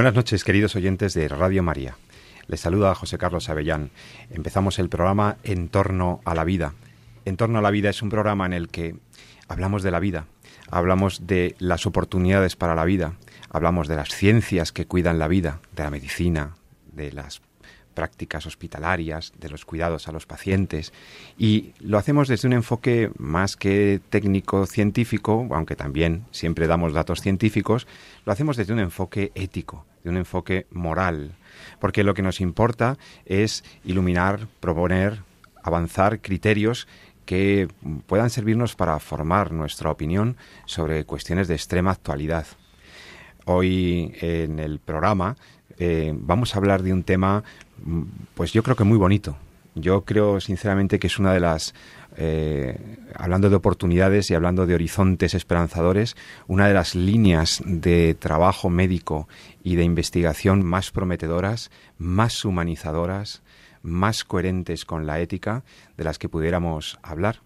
Buenas noches, queridos oyentes de Radio María. Les saluda José Carlos Avellán. Empezamos el programa En torno a la vida. En torno a la vida es un programa en el que hablamos de la vida, hablamos de las oportunidades para la vida, hablamos de las ciencias que cuidan la vida, de la medicina, de las prácticas hospitalarias, de los cuidados a los pacientes y lo hacemos desde un enfoque más que técnico científico, aunque también siempre damos datos científicos, lo hacemos desde un enfoque ético, de un enfoque moral, porque lo que nos importa es iluminar, proponer, avanzar criterios que puedan servirnos para formar nuestra opinión sobre cuestiones de extrema actualidad. Hoy en el programa eh, vamos a hablar de un tema, pues yo creo que muy bonito. Yo creo sinceramente que es una de las, eh, hablando de oportunidades y hablando de horizontes esperanzadores, una de las líneas de trabajo médico y de investigación más prometedoras, más humanizadoras, más coherentes con la ética de las que pudiéramos hablar.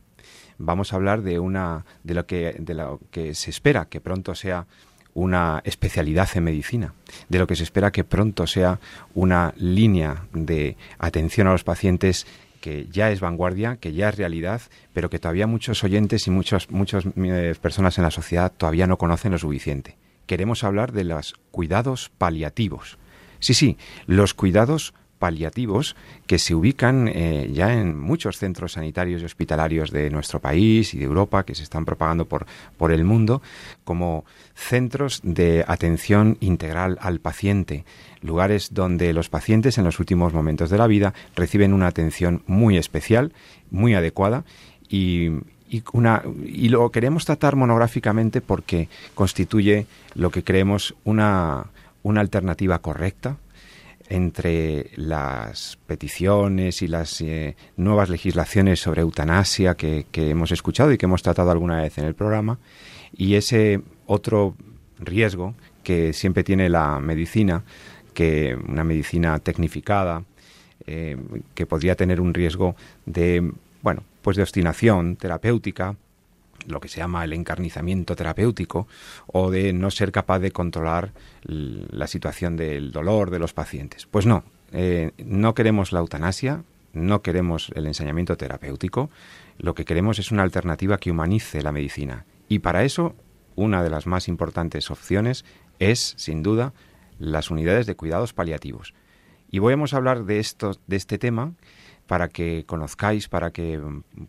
Vamos a hablar de una de lo que de lo que se espera que pronto sea una especialidad en medicina, de lo que se espera que pronto sea una línea de atención a los pacientes que ya es vanguardia, que ya es realidad, pero que todavía muchos oyentes y muchas muchas eh, personas en la sociedad todavía no conocen lo suficiente. Queremos hablar de los cuidados paliativos. Sí, sí, los cuidados paliativos que se ubican eh, ya en muchos centros sanitarios y hospitalarios de nuestro país y de Europa, que se están propagando por, por el mundo, como centros de atención integral al paciente, lugares donde los pacientes en los últimos momentos de la vida reciben una atención muy especial, muy adecuada y, una, y lo queremos tratar monográficamente porque constituye lo que creemos una, una alternativa correcta, entre las peticiones y las eh, nuevas legislaciones sobre eutanasia que, hemos escuchado y que hemos tratado alguna vez en el programa, y ese otro riesgo que siempre tiene la medicina, que una medicina tecnificada, eh, que podría tener un riesgo de, bueno, pues de obstinación terapéutica, lo que se llama el encarnizamiento terapéutico o de no ser capaz de controlar la situación del dolor de los pacientes. Pues no, eh, no queremos la eutanasia, no queremos el ensañamiento terapéutico, lo que queremos es una alternativa que humanice la medicina. Y para eso, una de las más importantes opciones es, sin duda, las unidades de cuidados paliativos. Y voy a hablar de, esto, de este tema para que conozcáis, para que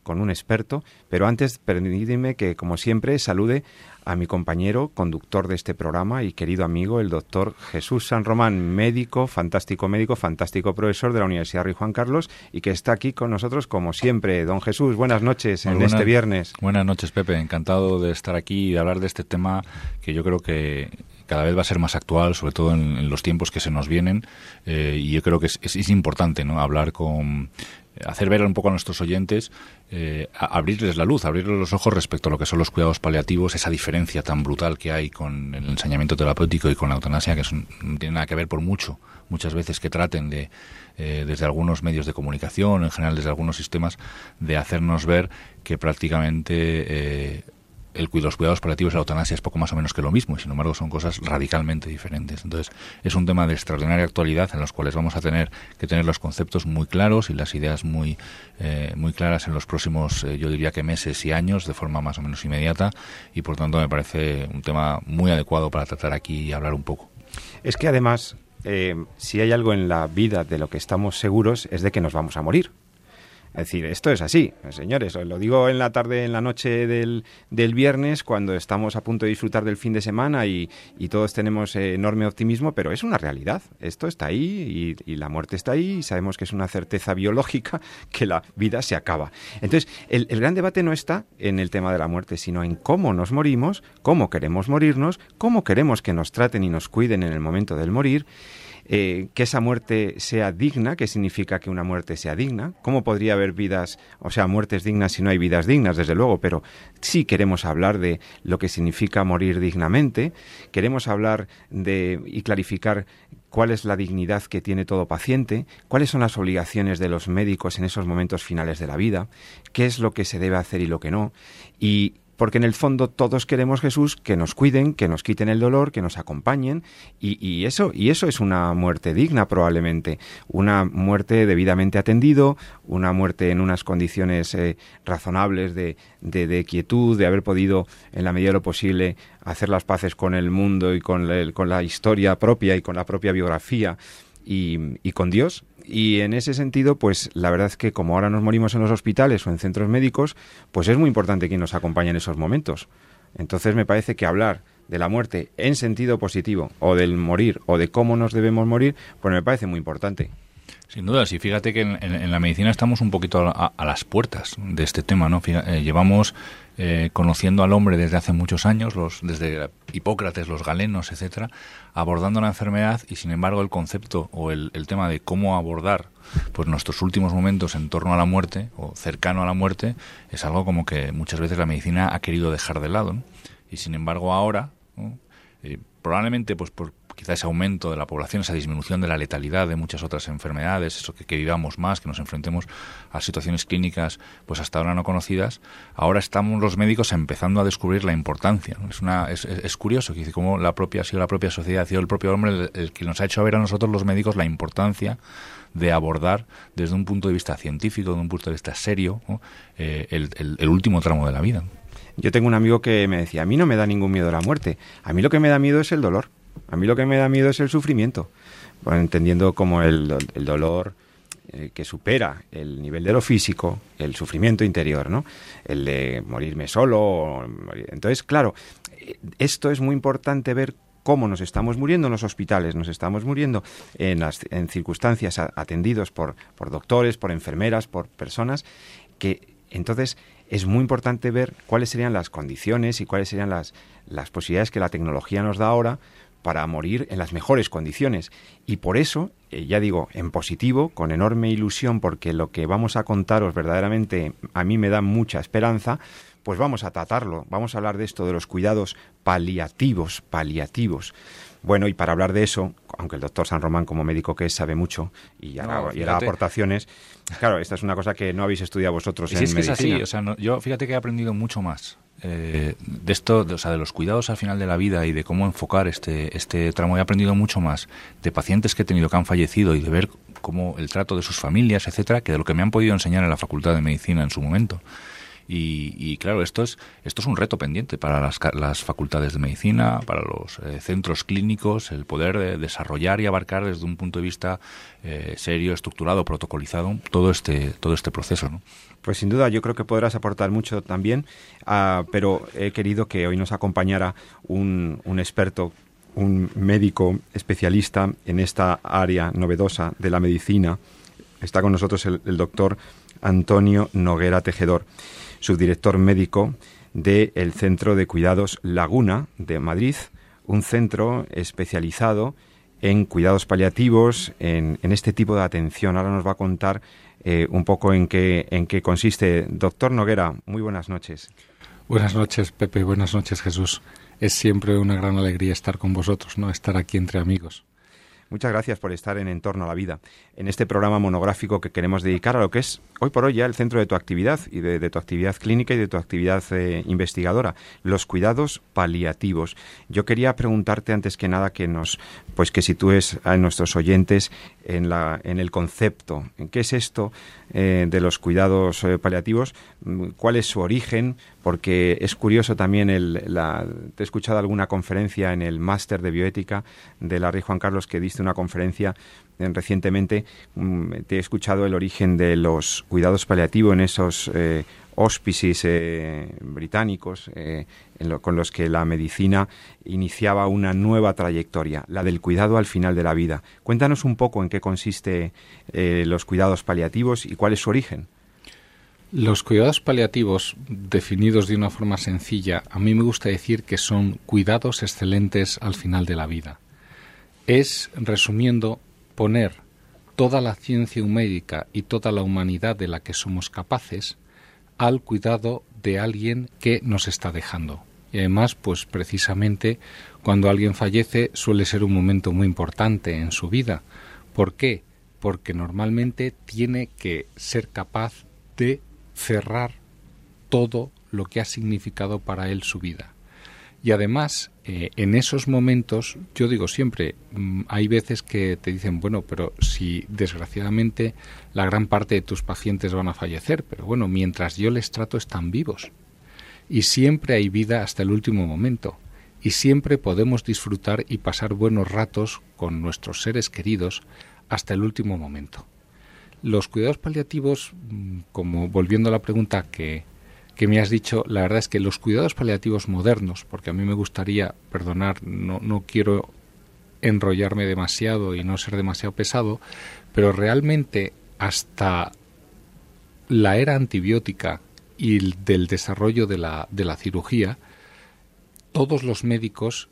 con un experto. Pero antes, permíteme que, como siempre, salude a mi compañero, conductor de este programa y querido amigo, el doctor Jesús San Román, médico, fantástico médico, fantástico profesor de la Universidad Rey Juan Carlos y que está aquí con nosotros como siempre. Don Jesús, buenas noches en este viernes. Buenas noches, Pepe. Encantado de estar aquí y de hablar de este tema que yo creo que cada vez va a ser más actual, sobre todo en, los tiempos que se nos vienen, eh, y yo creo que es, es, importante ¿no? hablar con hacer ver un poco a nuestros oyentes, eh, abrirles la luz, abrirles los ojos respecto a lo que son los cuidados paliativos, esa diferencia tan brutal que hay con el ensañamiento terapéutico y con la eutanasia, que no tiene nada que ver por mucho, muchas veces que traten de, eh, desde algunos medios de comunicación, en general desde algunos sistemas, de hacernos ver que prácticamente el, los cuidados paliativos y la eutanasia es poco más o menos que lo mismo y sin embargo son cosas radicalmente diferentes. Entonces es un tema de extraordinaria actualidad en los cuales vamos a tener que tener los conceptos muy claros y las ideas muy, eh, muy claras en los próximos, eh, yo diría que meses y años de forma más o menos inmediata y por tanto me parece un tema muy adecuado para tratar aquí y hablar un poco. Es que además, eh, si hay algo en la vida de lo que estamos seguros es de que nos vamos a morir. Es decir, esto es así, señores. Lo digo en la tarde, en la noche del, del viernes, cuando estamos a punto de disfrutar del fin de semana y, todos tenemos enorme optimismo, pero es una realidad. Esto está ahí y, y, la muerte está ahí y sabemos que es una certeza biológica que la vida se acaba. Entonces, el, el gran debate no está en el tema de la muerte, sino en cómo nos morimos, cómo queremos morirnos, cómo queremos que nos traten y nos cuiden en el momento del morir eh, que esa muerte sea digna, ¿qué significa que una muerte sea digna? ¿Cómo podría haber vidas, o sea, muertes dignas si no hay vidas dignas, desde luego? Pero sí queremos hablar de lo que significa morir dignamente, queremos hablar de y clarificar cuál es la dignidad que tiene todo paciente, cuáles son las obligaciones de los médicos en esos momentos finales de la vida, qué es lo que se debe hacer y lo que no, y porque en el fondo todos queremos Jesús que nos cuiden, que nos quiten el dolor, que nos acompañen y, eso y eso es una muerte digna probablemente, una muerte debidamente atendido, una muerte en unas condiciones eh, razonables de, de, quietud, de haber podido en la medida de lo posible hacer las paces con el mundo y con, con la historia propia y con la propia biografía y con Dios y en ese sentido, pues la verdad es que como ahora nos morimos en los hospitales o en centros médicos, pues es muy importante que nos acompañe en esos momentos. Entonces me parece que hablar de la muerte en sentido positivo o del morir o de cómo nos debemos morir, pues me parece muy importante. Sin duda, sí, fíjate que en, la medicina estamos un poquito a, las puertas de este tema, ¿no? Eh, llevamos eh, conociendo al hombre desde hace muchos años, los, desde Hipócrates, los galenos, etcétera, abordando la enfermedad y sin embargo el concepto o el, tema de cómo abordar pues nuestros últimos momentos en torno a la muerte o cercano a la muerte es algo como que muchas veces la medicina ha querido dejar de lado y sin embargo ahora eh, probablemente pues por quizá ese aumento de la población, esa disminución de la letalidad de muchas otras enfermedades, eso que, vivamos más, que nos enfrentemos a situaciones clínicas pues hasta ahora no conocidas, ahora estamos los médicos empezando a descubrir la importancia. Es, una, es, curioso que como la propia, ha sido la propia sociedad, ha sido el propio hombre el, que nos ha hecho ver a nosotros los médicos la importancia de abordar desde un punto de vista científico, desde un punto de vista serio, eh, el, el último tramo de la vida. Yo tengo un amigo que me decía, a mí no me da ningún miedo la muerte, a mí lo que me da miedo es el dolor. A mí lo que me da miedo es el sufrimiento, entendiendo como el, el dolor eh, que supera el nivel de lo físico, el sufrimiento interior, ¿no? El de morirme solo. Entonces, claro, eh, esto es muy importante ver cómo nos estamos muriendo en los hospitales, nos estamos muriendo en, las, en circunstancias atendidos por, por doctores, por enfermeras, por personas que entonces es muy importante ver cuáles serían las condiciones y cuáles serían las, las posibilidades que la tecnología nos da ahora para morir en las mejores condiciones. Y por eso, eh, ya digo, en positivo, con enorme ilusión, porque lo que vamos a contaros verdaderamente a mí me da mucha esperanza, pues vamos a tratarlo. Vamos a hablar de esto, de los cuidados paliativos, paliativos. Bueno, y para hablar de eso, aunque el doctor San Román como médico que es sabe mucho y hará, y aportaciones, claro, esta es una cosa que no habéis estudiado vosotros en es que Es así, o sea, yo fíjate que he aprendido mucho más eh, de esto, o sea, de los cuidados al final de la vida y de cómo enfocar este, este tramo, he aprendido mucho más de pacientes que he tenido que han fallecido y de ver cómo el trato de sus familias, etcétera, que de lo que me han podido enseñar en la Facultad de Medicina en su momento. Y, claro, esto es, esto es un reto pendiente para las, las facultades de medicina, para los eh, centros clínicos, el poder eh, desarrollar y abarcar desde un punto de vista serio, estructurado, protocolizado, todo este, todo este proceso. Pues sin duda, yo creo que podrás aportar mucho también, ah, pero he querido que hoy nos acompañara un, un experto un médico especialista en esta área novedosa de la medicina. Está con nosotros el, doctor Antonio Noguera Tejedor, subdirector médico del Centro de Cuidados Laguna de Madrid, un centro especializado en cuidados paliativos, en, en este tipo de atención. Ahora nos va a contar eh, un poco en qué, en qué consiste. Doctor Noguera, muy buenas noches. Buenas noches, Pepe. Buenas noches, Jesús. Es siempre una gran alegría estar con vosotros, ¿no? Estar aquí entre amigos. Muchas gracias por estar en Entorno a la Vida, en este programa monográfico que queremos dedicar a lo que es hoy por hoy ya el centro de tu actividad y de, tu actividad clínica y de tu actividad eh, investigadora, los cuidados paliativos. Yo quería preguntarte antes que nada que nos, pues que sitúes a nuestros oyentes en, la, en el concepto, en qué es esto eh, de los cuidados eh, paliativos, mm, cuál es su origen, porque es curioso también, el, la, te he escuchado alguna conferencia en el máster de bioética de la Rey Juan Carlos que diste una conferencia eh, recientemente, mm, te he escuchado el origen de los cuidados paliativos en esos eh, eh, británicos con los que la medicina iniciaba una nueva trayectoria, la del cuidado al final de la vida. Cuéntanos un poco en qué consiste los cuidados paliativos y cuál es su origen. Los cuidados paliativos, definidos de una forma sencilla, a mí me gusta decir que son cuidados excelentes al final de la vida. Es, resumiendo, poner toda la ciencia médica y toda la humanidad de la que somos capaces al cuidado de alguien que nos está dejando. Y además, pues precisamente cuando alguien fallece suele ser un momento muy importante en su vida. ¿Por qué? Porque normalmente tiene que ser capaz de cerrar todo lo que ha significado para él su vida. Y además, eh, en esos momentos, yo digo siempre, mm, hay veces que te dicen, bueno, pero si desgraciadamente la gran parte de tus pacientes van a fallecer, pero bueno, mientras yo les trato están vivos. Y siempre hay vida hasta el último momento. Y siempre podemos disfrutar y pasar buenos ratos con nuestros seres queridos hasta el último momento. Los cuidados paliativos, mm, como volviendo a la pregunta que, que me has dicho, la verdad es que los cuidados paliativos modernos, porque a mí me gustaría, perdonar, no, no quiero enrollarme demasiado y no ser demasiado pesado, pero realmente hasta la era antibiótica y del desarrollo de la, de la cirugía, todos los médicos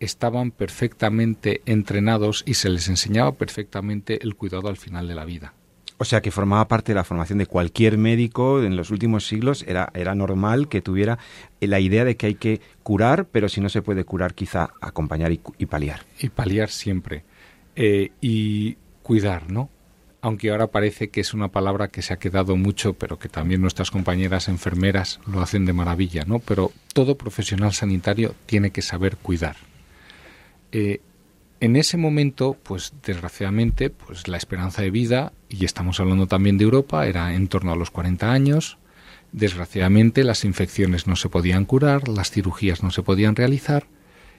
estaban perfectamente entrenados y se les enseñaba perfectamente el cuidado al final de la vida. O sea, que formaba parte de la formación de cualquier médico en los últimos siglos. Era, era normal que tuviera la idea de que hay que curar, pero si no se puede curar, quizá acompañar y, paliar. Y paliar siempre. Eh, y cuidar, ¿no? Aunque ahora parece que es una palabra que se ha quedado mucho, pero que también nuestras compañeras enfermeras lo hacen de maravilla, ¿no? Pero todo profesional sanitario tiene que saber cuidar. Eh, en ese momento, pues desgraciadamente, pues la esperanza de vida, y estamos hablando también de Europa, era en torno a los 40 años. Desgraciadamente las infecciones no se podían curar, las cirugías no se podían realizar,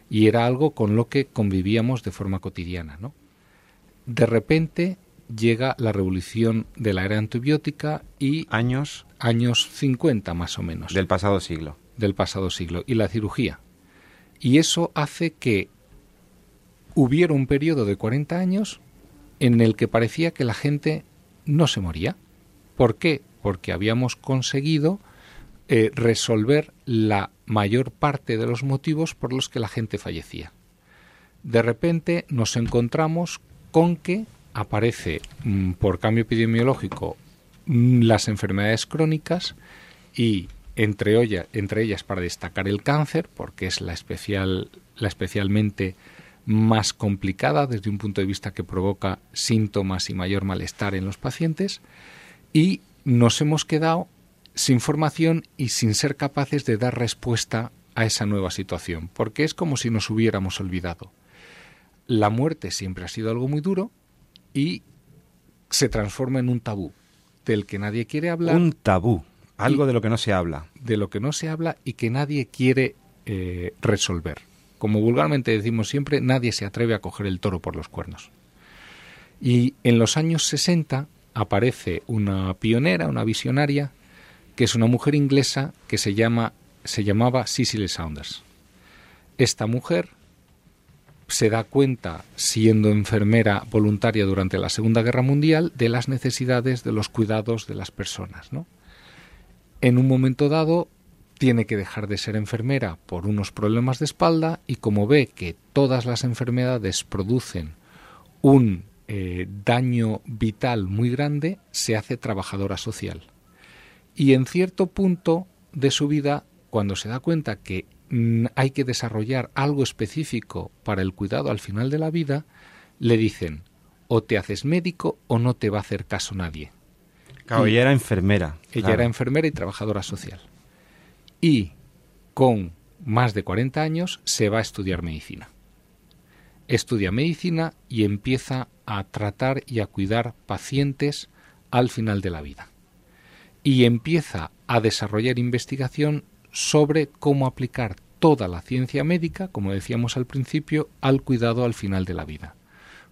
y era algo con lo que convivíamos de forma cotidiana, ¿no? De repente llega la revolución de la era antibiótica y años años 50 más o menos del pasado siglo. Del pasado siglo y la cirugía. Y eso hace que hubiera un periodo de 40 años en el que parecía que la gente no se moría. ¿Por qué? Porque habíamos conseguido eh, resolver la mayor parte de los motivos por los que la gente fallecía. De repente nos encontramos con que aparece mm, por cambio epidemiológico mm, las enfermedades crónicas y entre, entre ellas para destacar el cáncer, porque es la especial la especialmente más complicada desde un punto de vista que provoca síntomas y mayor malestar en los pacientes y nos hemos quedado sin formación y sin ser capaces de dar respuesta a esa nueva situación, porque es como si nos hubiéramos olvidado. La muerte siempre ha sido algo muy duro y se transforma en un tabú del que nadie quiere hablar. Un tabú, algo de lo que no se habla. De lo que no se habla y que nadie quiere eh, resolver como vulgarmente decimos siempre, nadie se atreve a coger el toro por los cuernos. Y en los años 60 aparece una pionera, una visionaria, que es una mujer inglesa que se llama se llamaba Cicely Saunders. Esta mujer se da cuenta, siendo enfermera voluntaria durante la Segunda Guerra Mundial, de las necesidades de los cuidados de las personas. ¿no? En un momento dado tiene que dejar de ser enfermera por unos problemas de espalda y como ve que todas las enfermedades producen un eh, daño vital muy grande, se hace trabajadora social. Y en cierto punto de su vida, cuando se da cuenta que mm, hay que desarrollar algo específico para el cuidado al final de la vida, le dicen, o te haces médico o no te va a hacer caso nadie. Claro, ella era enfermera. Ella era enfermera y trabajadora social y con más de 40 años se va a estudiar medicina. Estudia medicina y empieza a tratar y a cuidar pacientes al final de la vida. Y empieza a desarrollar investigación sobre cómo aplicar toda la ciencia médica, como decíamos al principio, al cuidado al final de la vida.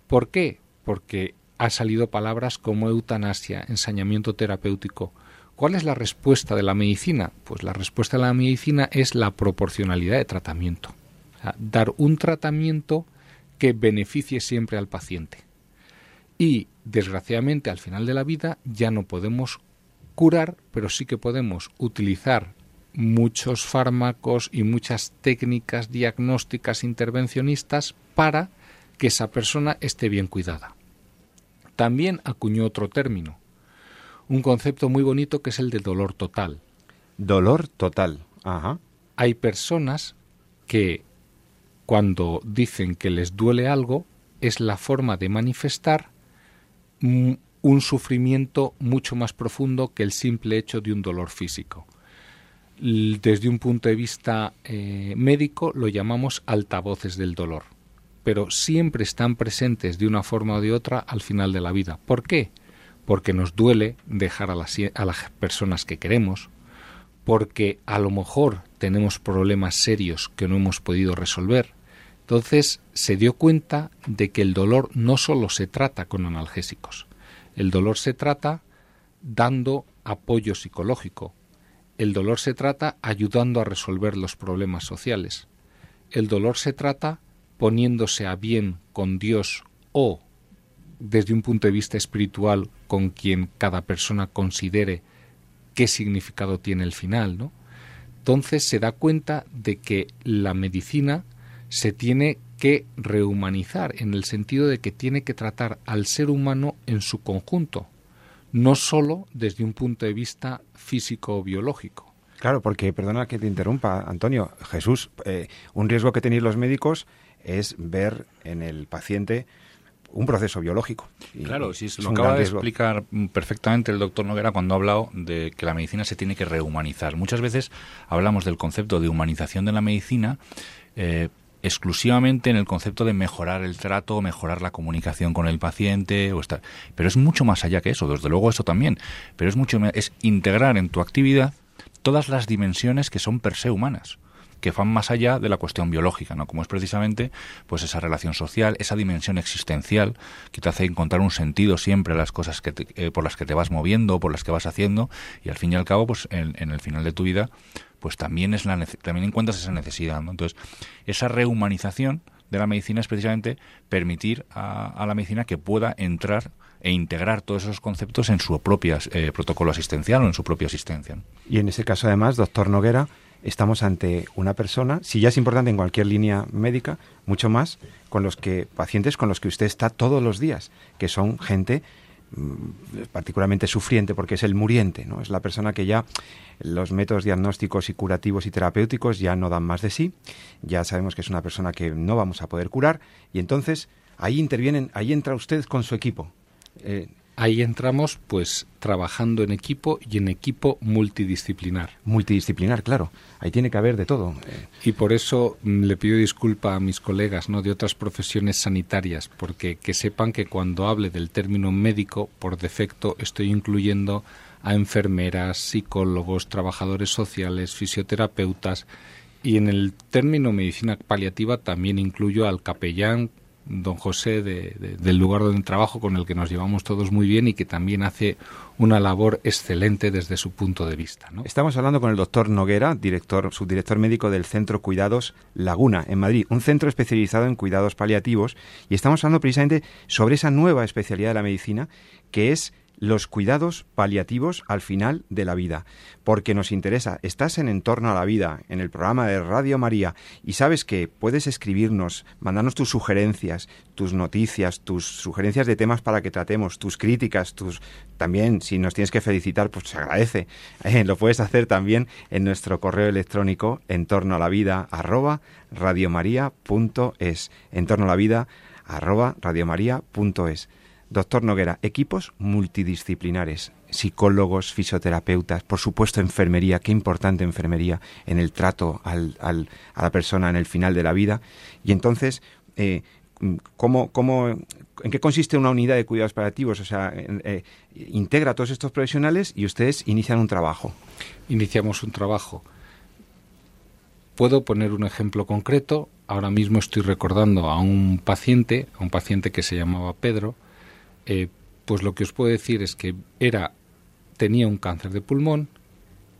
¿Por qué? Porque ha salido palabras como eutanasia, ensañamiento terapéutico. ¿Cuál es la respuesta de la medicina? Pues la respuesta de la medicina es la proporcionalidad de tratamiento. dar un tratamiento que beneficie siempre al paciente. Y, desgraciadamente, al final de la vida ya no podemos curar, pero sí que podemos utilizar muchos fármacos y muchas técnicas diagnósticas intervencionistas para que esa persona esté bien cuidada. También acuñó otro término, un concepto muy bonito que es el de dolor total. Dolor total. Ajá. Hay personas que cuando dicen que les duele algo es la forma de manifestar un sufrimiento mucho más profundo que el simple hecho de un dolor físico. Desde un punto de vista eh, médico lo llamamos altavoces del dolor pero siempre están presentes de una forma o de otra al final de la vida. ¿Por qué? Porque nos duele dejar a las, a las personas que queremos, porque a lo mejor tenemos problemas serios que no hemos podido resolver. Entonces se dio cuenta de que el dolor no solo se trata con analgésicos, el dolor se trata dando apoyo psicológico, el dolor se trata ayudando a resolver los problemas sociales, el dolor se trata poniéndose a bien con Dios o desde un punto de vista espiritual con quien cada persona considere qué significado tiene el final, ¿no? Entonces se da cuenta de que la medicina se tiene que rehumanizar en el sentido de que tiene que tratar al ser humano en su conjunto, no sólo desde un punto de vista físico o biológico. Claro, porque, perdona que te interrumpa, Antonio, Jesús, eh, un riesgo que tenéis los médicos es ver en el paciente un proceso biológico. claro, sí, lo acaba de explicar perfectamente el doctor Noguera cuando ha hablado de que la medicina se tiene que rehumanizar. Muchas veces hablamos del concepto de humanización de la medicina eh, exclusivamente en el concepto de mejorar el trato, mejorar la comunicación con el paciente, o estar, pero es mucho más allá que eso, desde luego eso también, pero es mucho es integrar en tu actividad todas las dimensiones que son per se humanas que van más allá de la cuestión biológica, ¿no? Como es precisamente pues esa relación social, esa dimensión existencial que te hace encontrar un sentido siempre a las cosas que eh, por las que te vas moviendo, por las que vas haciendo y al fin y al cabo pues en, el final de tu vida pues también es la también encuentras esa necesidad, ¿no? Entonces, esa rehumanización de la medicina es precisamente permitir a, la medicina que pueda entrar e integrar todos esos conceptos en su propio eh, protocolo asistencial o en su propia asistencia. Y en ese caso, además, doctor Noguera, estamos ante una persona, si ya es importante en cualquier línea médica, mucho más con los que pacientes con los que usted está todos los días, que son gente mm, particularmente sufriente porque es el muriente, ¿no? Es la persona que ya los métodos diagnósticos y curativos y terapéuticos ya no dan más de sí, ya sabemos que es una persona que no vamos a poder curar y entonces ahí intervienen, ahí entra usted con su equipo. Eh, Ahí entramos pues trabajando en equipo y en equipo multidisciplinar. Multidisciplinar, claro. Ahí tiene que haber de todo. Y por eso mm, le pido disculpa a mis colegas ¿no? de otras profesiones sanitarias, porque que sepan que cuando hable del término médico, por defecto estoy incluyendo a enfermeras, psicólogos, trabajadores sociales, fisioterapeutas, y en el término medicina paliativa también incluyo al capellán, don José del lugar donde trabajo con el que nos llevamos todos muy bien y que también hace una labor excelente desde su punto de vista. Estamos hablando con el doctor Noguera, director, subdirector médico del Centro Cuidados Laguna en Madrid, un centro especializado en cuidados paliativos y estamos hablando precisamente sobre esa nueva especialidad de la medicina que es los cuidados paliativos al final de la vida, porque nos interesa. Estás en Entorno a la Vida, en el programa de Radio María, y sabes que puedes escribirnos, mandarnos tus sugerencias, tus noticias, tus sugerencias de temas para que tratemos, tus críticas, tus también si nos tienes que felicitar, pues se agradece. Eh, lo puedes hacer también en nuestro correo electrónico entorno a la vida arroba radiomaria.es. Entorno a la vida arroba radiomaria.es. Doctor Noguera, equipos multidisciplinares, psicólogos, fisioterapeutas, por supuesto enfermería, qué importante enfermería en el trato al, a la persona en el final de la vida. Y entonces, eh, ¿cómo, cómo, ¿en qué consiste una unidad de cuidados paliativos? O sea, eh, integra a todos estos profesionales y ustedes inician un trabajo. Iniciamos un trabajo. puedo poner un ejemplo concreto. Ahora mismo estoy recordando a un paciente, a un paciente que se llamaba Pedro. Eh, pues lo que os puedo decir es que era tenía un cáncer de pulmón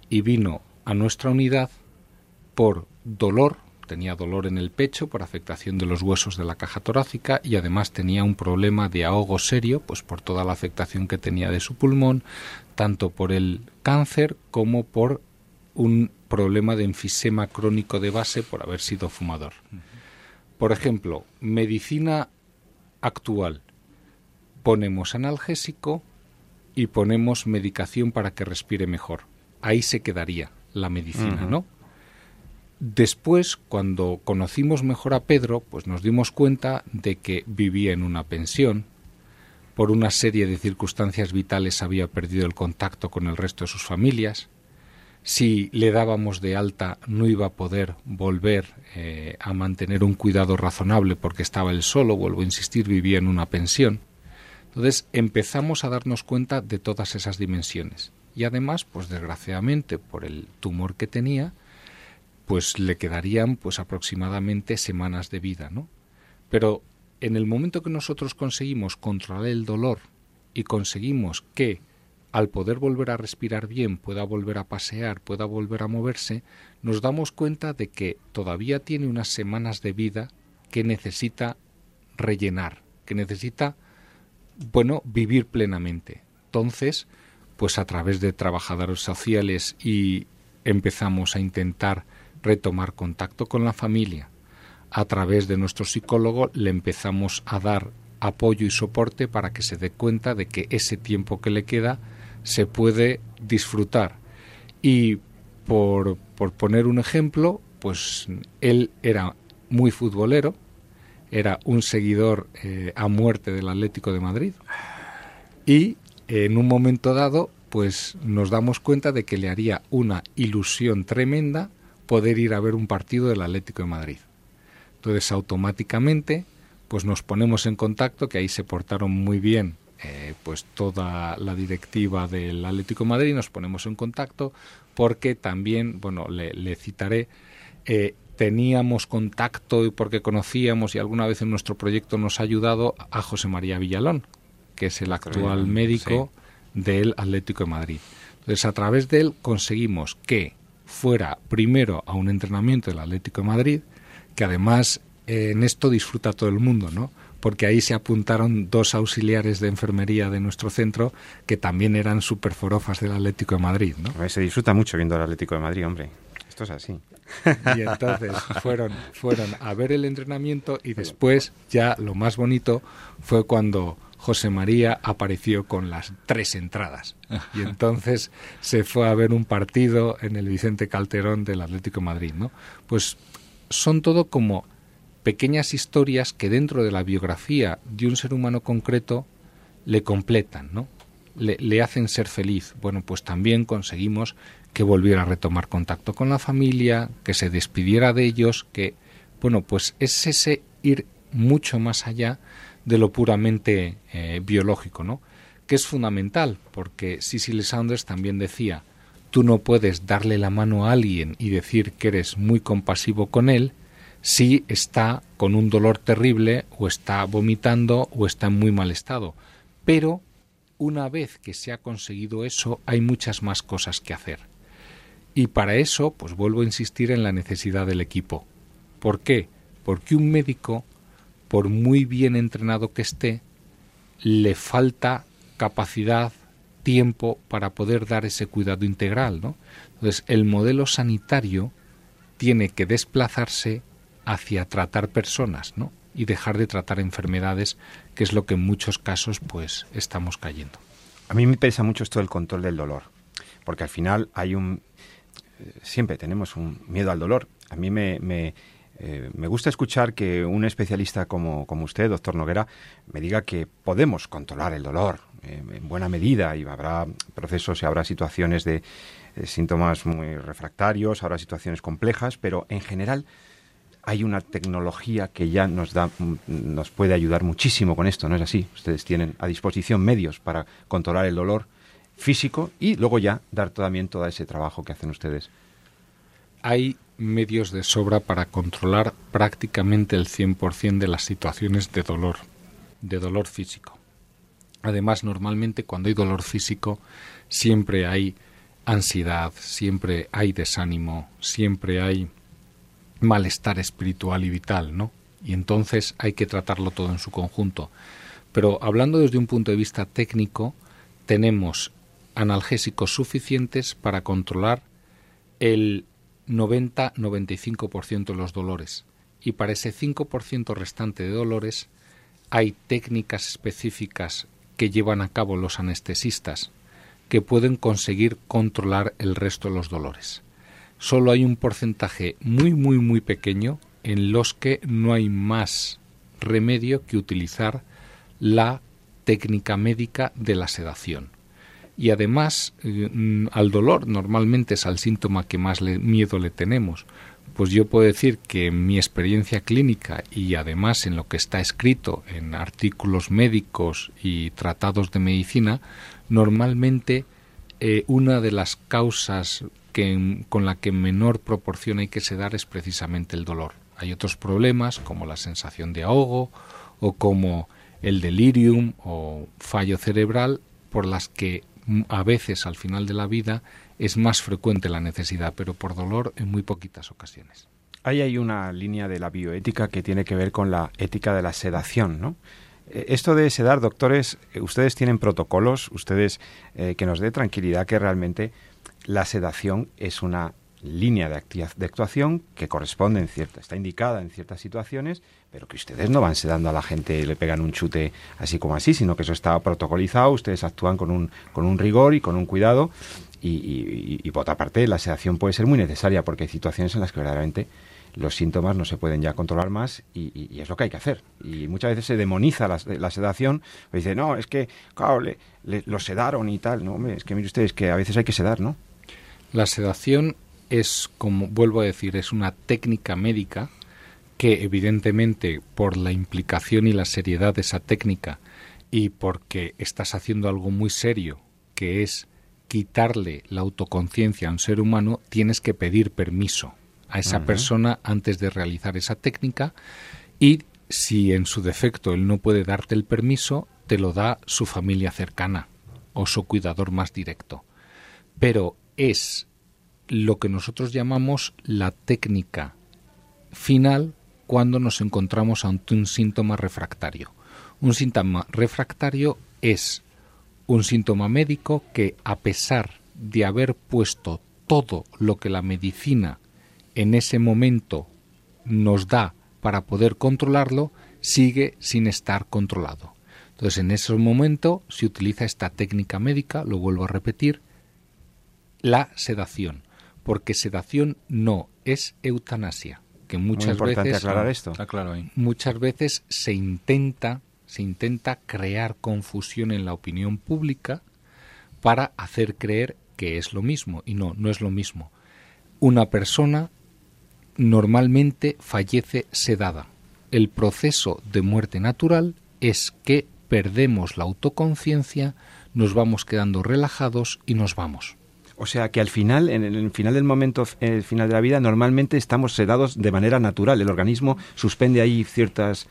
y vino a nuestra unidad por dolor, tenía dolor en el pecho por afectación de los huesos de la caja torácica y además tenía un problema de ahogo serio, pues por toda la afectación que tenía de su pulmón, tanto por el cáncer como por un problema de enfisema crónico de base por haber sido fumador. Por ejemplo, medicina actual. Ponemos analgésico y ponemos medicación para que respire mejor. Ahí se quedaría la medicina, ¿no? Después, cuando conocimos mejor a Pedro, pues nos dimos cuenta de que vivía en una pensión, por una serie de circunstancias vitales había perdido el contacto con el resto de sus familias, si le dábamos de alta no iba a poder volver eh, a mantener un cuidado razonable porque estaba él solo, vuelvo a insistir, vivía en una pensión. Entonces empezamos a darnos cuenta de todas esas dimensiones. Y además, pues desgraciadamente, por el tumor que tenía, pues le quedarían pues aproximadamente semanas de vida, ¿no? Pero en el momento que nosotros conseguimos controlar el dolor y conseguimos que al poder volver a respirar bien, pueda volver a pasear, pueda volver a moverse, nos damos cuenta de que todavía tiene unas semanas de vida que necesita rellenar, que necesita, bueno, vivir plenamente. Entonces, pues a través de trabajadores sociales y empezamos a intentar retomar contacto con la familia. A través de nuestro psicólogo le empezamos a dar apoyo y soporte para que se dé cuenta de que ese tiempo que le queda se puede disfrutar. Y por, por poner un ejemplo, pues él era muy futbolero, era un seguidor eh, a muerte del Atlético de Madrid y en un momento dado pues nos damos cuenta de que le haría una ilusión tremenda poder ir a ver un partido del Atlético de Madrid. Entonces automáticamente pues nos ponemos en contacto, que ahí se portaron muy bien eh, pues toda la directiva del Atlético de Madrid, nos ponemos en contacto porque también, bueno, le, citaré, eh, teníamos contacto y porque conocíamos y alguna vez en nuestro proyecto nos ha ayudado a José María Villalón, que es el actual médico del Atlético de Madrid. Entonces, a través de él conseguimos que fuera primero a un entrenamiento del Atlético de Madrid, que además eh, en esto disfruta todo el mundo, ¿no? porque ahí se apuntaron dos auxiliares de enfermería de nuestro centro que también eran superforofas del Atlético de Madrid. ¿no? Se disfruta mucho viendo el Atlético de Madrid, hombre. Esto es así. Y entonces fueron, fueron a ver el entrenamiento y después ya lo más bonito fue cuando José María apareció con las tres entradas. Y entonces se fue a ver un partido en el Vicente Calderón del Atlético de Madrid. ¿no? Pues son todo como pequeñas historias que dentro de la biografía de un ser humano concreto le completan, ¿no? Le, hacen ser feliz. Bueno, pues también conseguimos que volviera a retomar contacto con la familia, que se despidiera de ellos, que, bueno, pues es ese ir mucho más allá de lo puramente eh, biológico, ¿no? Que es fundamental, porque Cicely Saunders también decía, tú no puedes darle la mano a alguien y decir que eres muy compasivo con él si está con un dolor terrible o está vomitando o está en muy mal estado. Pero una vez que se ha conseguido eso, hay muchas más cosas que hacer. Y para eso, pues vuelvo a insistir en la necesidad del equipo. ¿Por qué? Porque un médico, por muy bien entrenado que esté, le falta capacidad, tiempo para poder dar ese cuidado integral, ¿no? Entonces, el modelo sanitario tiene que desplazarse hacia tratar personas, ¿no? Y dejar de tratar enfermedades, que es lo que en muchos casos pues estamos cayendo. A mí me pesa mucho esto del control del dolor, porque al final hay un siempre tenemos un miedo al dolor. A mí me, me, eh, me gusta escuchar que un especialista como, como, usted, doctor Noguera, me diga que podemos controlar el dolor eh, en buena medida y habrá procesos y habrá situaciones de síntomas muy refractarios, habrá situaciones complejas, pero en general hay una tecnología que ya nos da nos puede ayudar muchísimo con esto, ¿no es así? Ustedes tienen a disposición medios para controlar el dolor físico y luego ya dar también todo ese trabajo que hacen ustedes. Hay medios de sobra para controlar prácticamente el 100% de las situaciones de dolor, de dolor físico. Además, normalmente cuando hay dolor físico siempre hay ansiedad, siempre hay desánimo, siempre hay malestar espiritual y vital, ¿no? Y entonces hay que tratarlo todo en su conjunto. Pero hablando desde un punto de vista técnico, tenemos analgésicos suficientes para controlar el 90-95% de los dolores. Y para ese 5% restante de dolores hay técnicas específicas que llevan a cabo los anestesistas que pueden conseguir controlar el resto de los dolores. Solo hay un porcentaje muy muy muy pequeño en los que no hay más remedio que utilizar la técnica médica de la sedación y además mm, al dolor normalmente es al síntoma que más miedo le tenemos. Pues yo puedo decir que en mi experiencia clínica y además en lo que está escrito en artículos médicos y tratados de medicina, normalmente eh, una de las causas que, con la que en menor proporción hay que sedar es precisamente el dolor. Hay otros problemas como la sensación de ahogo o como el delirium o fallo cerebral por las que a veces al final de la vida es más frecuente la necesidad, pero por dolor en muy poquitas ocasiones. Ahí hay una línea de la bioética que tiene que ver con la ética de la sedación, ¿no? Eh, esto de sedar, doctores, eh, ustedes tienen protocolos, ustedes eh, que nos dé tranquilidad que realmente la sedación es una línea de, de actuación que corresponde en cierta, está indicada en ciertas situaciones pero que ustedes no van sedando a la gente y le pegan un chute así como así, sino que eso está protocolizado, ustedes actúan con un, con un rigor y con un cuidado. Y, por otra parte, la sedación puede ser muy necesaria porque hay situaciones en las que verdaderamente los síntomas no se pueden ya controlar más y, es lo que hay que hacer. Y muchas veces se demoniza la, sedación, pues dice, no, es que, claro, le, lo sedaron y tal. No, hombre, es que mire ustedes que a veces hay que sedar, ¿no? La sedación es, como vuelvo a decir, es una técnica médica que evidentemente por la implicación y la seriedad de esa técnica y porque estás haciendo algo muy serio, que es quitarle la autoconciencia a un ser humano, tienes que pedir permiso a esa persona antes de realizar esa técnica y si en su defecto él no puede darte el permiso, te lo da su familia cercana o su cuidador más directo. Pero es lo que nosotros llamamos la técnica final cuando nos encontramos ante un síntoma refractario. Un síntoma refractario es un síntoma médico que, a pesar de haber puesto todo lo que la medicina en ese momento nos da para poder controlarlo, sigue sin estar controlado. Entonces, en ese momento se utiliza esta técnica médica, lo vuelvo a repetir, la sedación, porque sedación no es eutanasia que muchas veces aclarar esto. muchas veces se intenta se intenta crear confusión en la opinión pública para hacer creer que es lo mismo. Y no no es lo mismo. Una persona normalmente fallece sedada. El proceso de muerte natural es que perdemos la autoconciencia nos vamos quedando relajados y nos vamos o sea que al final, en el final del momento, en el final de la vida, normalmente estamos sedados de manera natural. El organismo suspende ahí ciertas.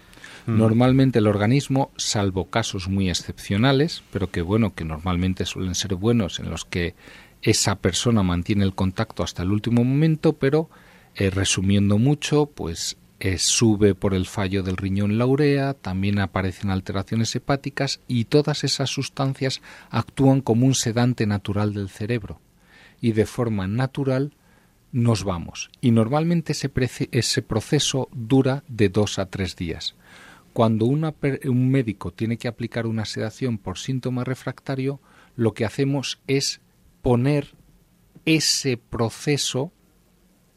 Mm. Normalmente el organismo, salvo casos muy excepcionales, pero que bueno, que normalmente suelen ser buenos, en los que esa persona mantiene el contacto hasta el último momento, pero eh, resumiendo mucho, pues eh, sube por el fallo del riñón la urea, también aparecen alteraciones hepáticas y todas esas sustancias actúan como un sedante natural del cerebro y de forma natural nos vamos. Y normalmente ese, proceso dura de dos a tres días. Cuando un médico tiene que aplicar una sedación por síntoma refractario, lo que hacemos es poner ese proceso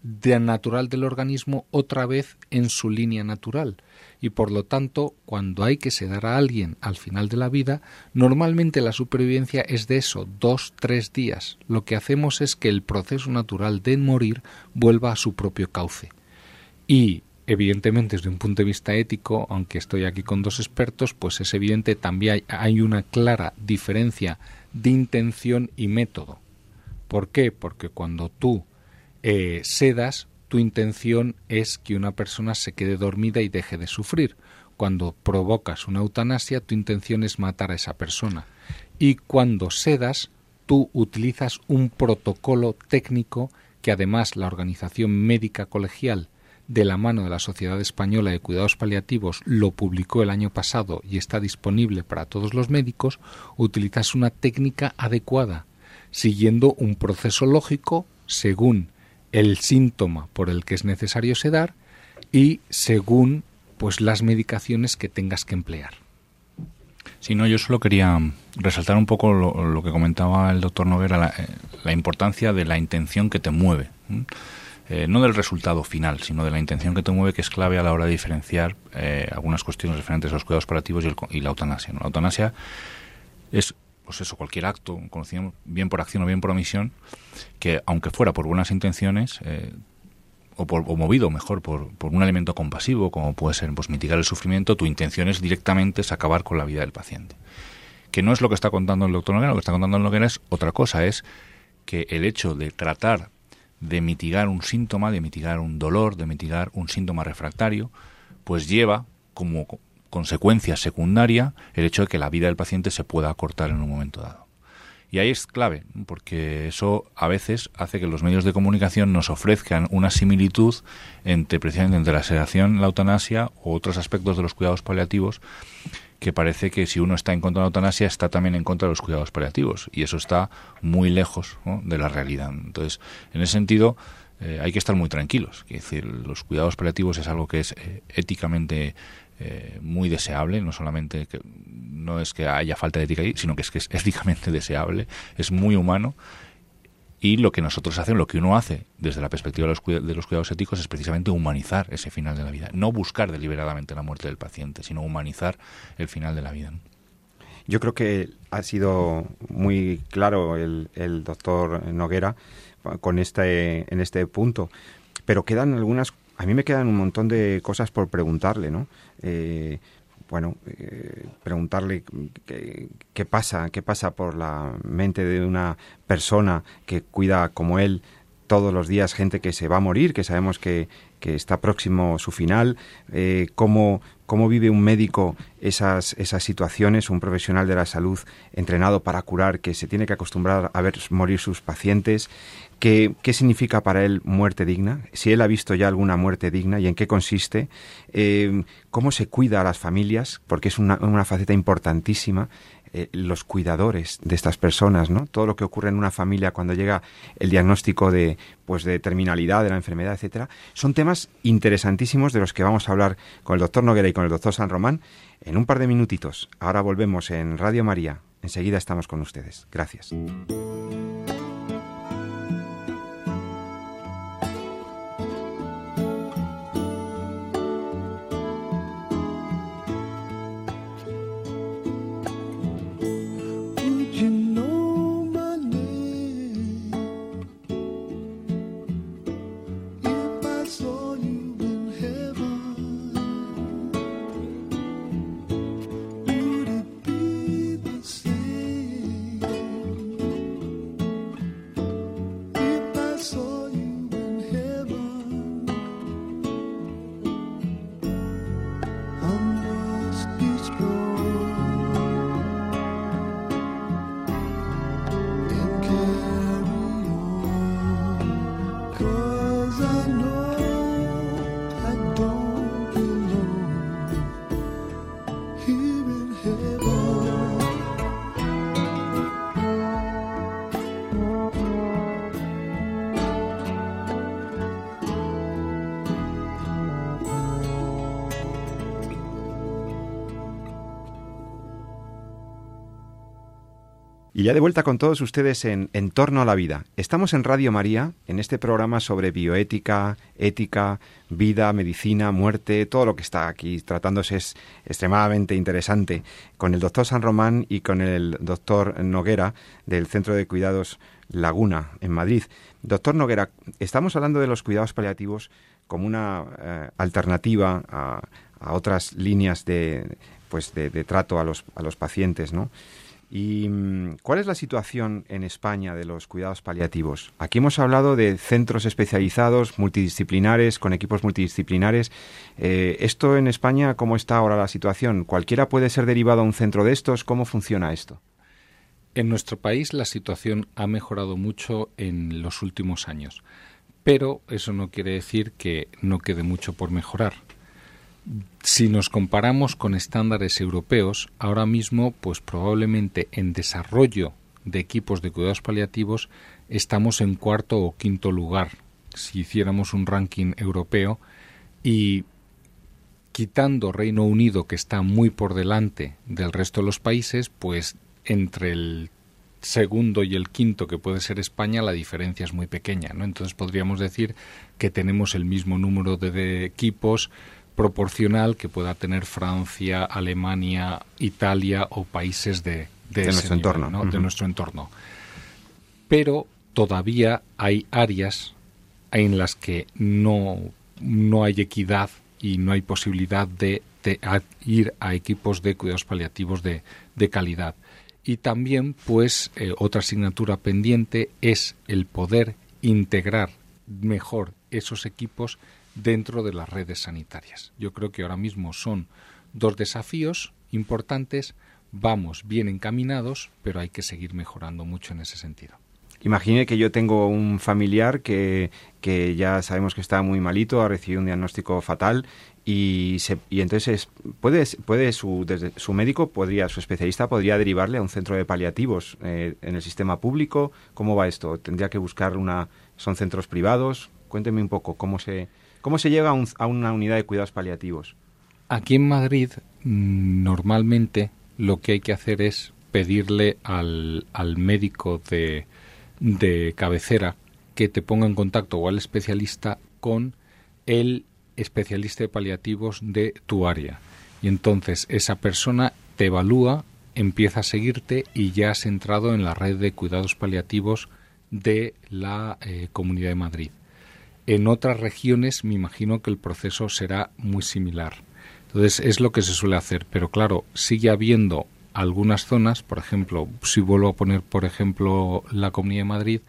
de natural del organismo otra vez en su línea natural. Y por lo tanto cuando hay que sedar a alguien al final de la vida normalmente la supervivencia es de eso dos tres días. Lo que hacemos es que el proceso natural de morir vuelva a su propio cauce. Y evidentemente desde un punto de vista ético aunque estoy aquí con dos expertos pues es evidente también hay, una clara diferencia de intención y método. ¿por qué? porque cuando tú eh, sedas, tu intención es que una persona se quede dormida y deje de sufrir. Cuando provocas una eutanasia, tu intención es matar a esa persona. Y cuando sedas, tú utilizas un protocolo técnico que además la Organización Médica Colegial de la mano de la Sociedad Española de Cuidados Paliativos lo publicó el año pasado y está disponible para todos los médicos, utilizas una técnica adecuada, siguiendo un proceso lógico según el síntoma por el que es necesario sedar y según pues las medicaciones que tengas que emplear. Sí, no, yo solo quería resaltar un poco lo, que comentaba el doctor Noguera, la, eh, importancia de la intención que te mueve. Eh, no del resultado final, sino de la intención que te mueve, que es clave a la hora de diferenciar eh, algunas cuestiones referentes a los cuidados operativos y, la eutanasia. La eutanasia es, pues eso, cualquier acto, conocido bien por acción o bien por omisión, que aunque fuera por buenas intenciones, o, por, o movido mejor por, por, un elemento compasivo, como puede ser pues, mitigar el sufrimiento, tu intención es directamente es acabar con la vida del paciente. Que no es lo que está contando el doctor Noguera, lo que está contando el Noguera es otra cosa, es que el hecho de tratar de mitigar un síntoma, de mitigar un dolor, de mitigar un síntoma refractario, pues lleva como consecuencia secundaria el hecho de que la vida del paciente se pueda acortar en un momento dado. Y ahí es clave, porque eso a veces hace que los medios de comunicación nos ofrezcan una similitud entre precisamente entre la sedación, la eutanasia u otros aspectos de los cuidados paliativos que parece que si uno está en contra de la eutanasia está también en contra de los cuidados paliativos y eso está muy lejos de la realidad. Entonces, en ese sentido, eh, hay que estar muy tranquilos. Es decir, los cuidados paliativos es algo que es eh, éticamente eh, muy deseable, no solamente que no es que haya falta de ética ahí, sino que es que es éticamente deseable, es muy humano y lo que nosotros hacemos, lo que uno hace desde la perspectiva de los, de los, cuidados éticos es precisamente humanizar ese final de la vida. No buscar deliberadamente la muerte del paciente, sino humanizar el final de la vida. Yo creo que ha sido muy claro el, el doctor Noguera con este, en este punto, pero quedan algunas a mí me quedan un montón de cosas por preguntarle, ¿no? Eh, bueno, eh, preguntarle qué, pasa, qué pasa por la mente de una persona que cuida como él todos los días gente que se va a morir, que sabemos que, que está próximo su final, eh, cómo, cómo vive un médico esas, esas situaciones, un profesional de la salud entrenado para curar, que se tiene que acostumbrar a ver morir sus pacientes, ¿Qué, significa para él muerte digna? Si él ha visto ya alguna muerte digna y en qué consiste. Eh, ¿Cómo se cuida a las familias? Porque es una, faceta importantísima. Eh, los cuidadores de estas personas, ¿no? Todo lo que ocurre en una familia cuando llega el diagnóstico de, pues, de terminalidad de la enfermedad, etcétera, son temas interesantísimos de los que vamos a hablar con el doctor Noguera y con el doctor San Román en un par de minutitos. Ahora volvemos en Radio María. Enseguida estamos con ustedes. Gracias. Y ya de vuelta con todos ustedes en En torno a la vida. Estamos en Radio María, en este programa sobre bioética, ética, vida, medicina, muerte, todo lo que está aquí tratándose es extremadamente interesante, con el doctor San Román y con el doctor Noguera del Centro de Cuidados Laguna, en Madrid. Doctor Noguera, estamos hablando de los cuidados paliativos como una eh, alternativa a, otras líneas de, pues de, de trato a los, a los pacientes, ¿no? ¿Y mm, cuál es la situación en España de los cuidados paliativos? Aquí hemos hablado de centros especializados, multidisciplinares, con equipos multidisciplinares. Eh, ¿Esto en España cómo está ahora la situación? ¿Cualquiera puede ser derivado a un centro de estos? ¿Cómo funciona esto? En nuestro país la situación ha mejorado mucho en los últimos años, pero eso no quiere decir que no quede mucho por mejorar si nos comparamos con estándares europeos, ahora mismo, pues probablemente en desarrollo de equipos de cuidados paliativos estamos en cuarto o quinto lugar si hiciéramos un ranking europeo y quitando Reino Unido que está muy por delante del resto de los países, pues entre el segundo y el quinto que puede ser España la diferencia es muy pequeña, ¿no? Entonces podríamos decir que tenemos el mismo número de equipos proporcional que pueda tener Francia, Alemania, Italia o países de, nuestro entorno. De nuestro entorno. Pero todavía hay áreas en las que no, no hay equidad y no hay posibilidad de, ir a equipos de cuidados paliativos de, calidad. Y también, pues, eh, otra asignatura pendiente es el poder integrar mejor esos equipos dentro de las redes sanitarias. Yo creo que ahora mismo son dos desafíos importantes, vamos bien encaminados, pero hay que seguir mejorando mucho en ese sentido. Imagine que yo tengo un familiar que, que ya sabemos que está muy malito, ha recibido un diagnóstico fatal y, se, y entonces puede, puede su, desde, su médico podría, su especialista podría derivarle a un centro de paliativos eh, en el sistema público. ¿Cómo va esto? ¿Tendría que buscar una, son centros privados? Cuénteme un poco cómo se, ¿Cómo se llega a, una unidad de cuidados paliativos? Aquí en Madrid, mm, normalmente lo que hay que hacer es pedirle al, médico de, de cabecera que te ponga en contacto o al especialista con el especialista de paliativos de tu área. Y entonces esa persona te evalúa, empieza a seguirte y ya has entrado en la red de cuidados paliativos de la eh, Comunidad de Madrid. En otras regiones me imagino que el proceso será muy similar. Entonces es lo que se suele hacer, pero claro, sigue habiendo algunas zonas, por ejemplo, si vuelvo a poner, por ejemplo, la Comunidad de Madrid,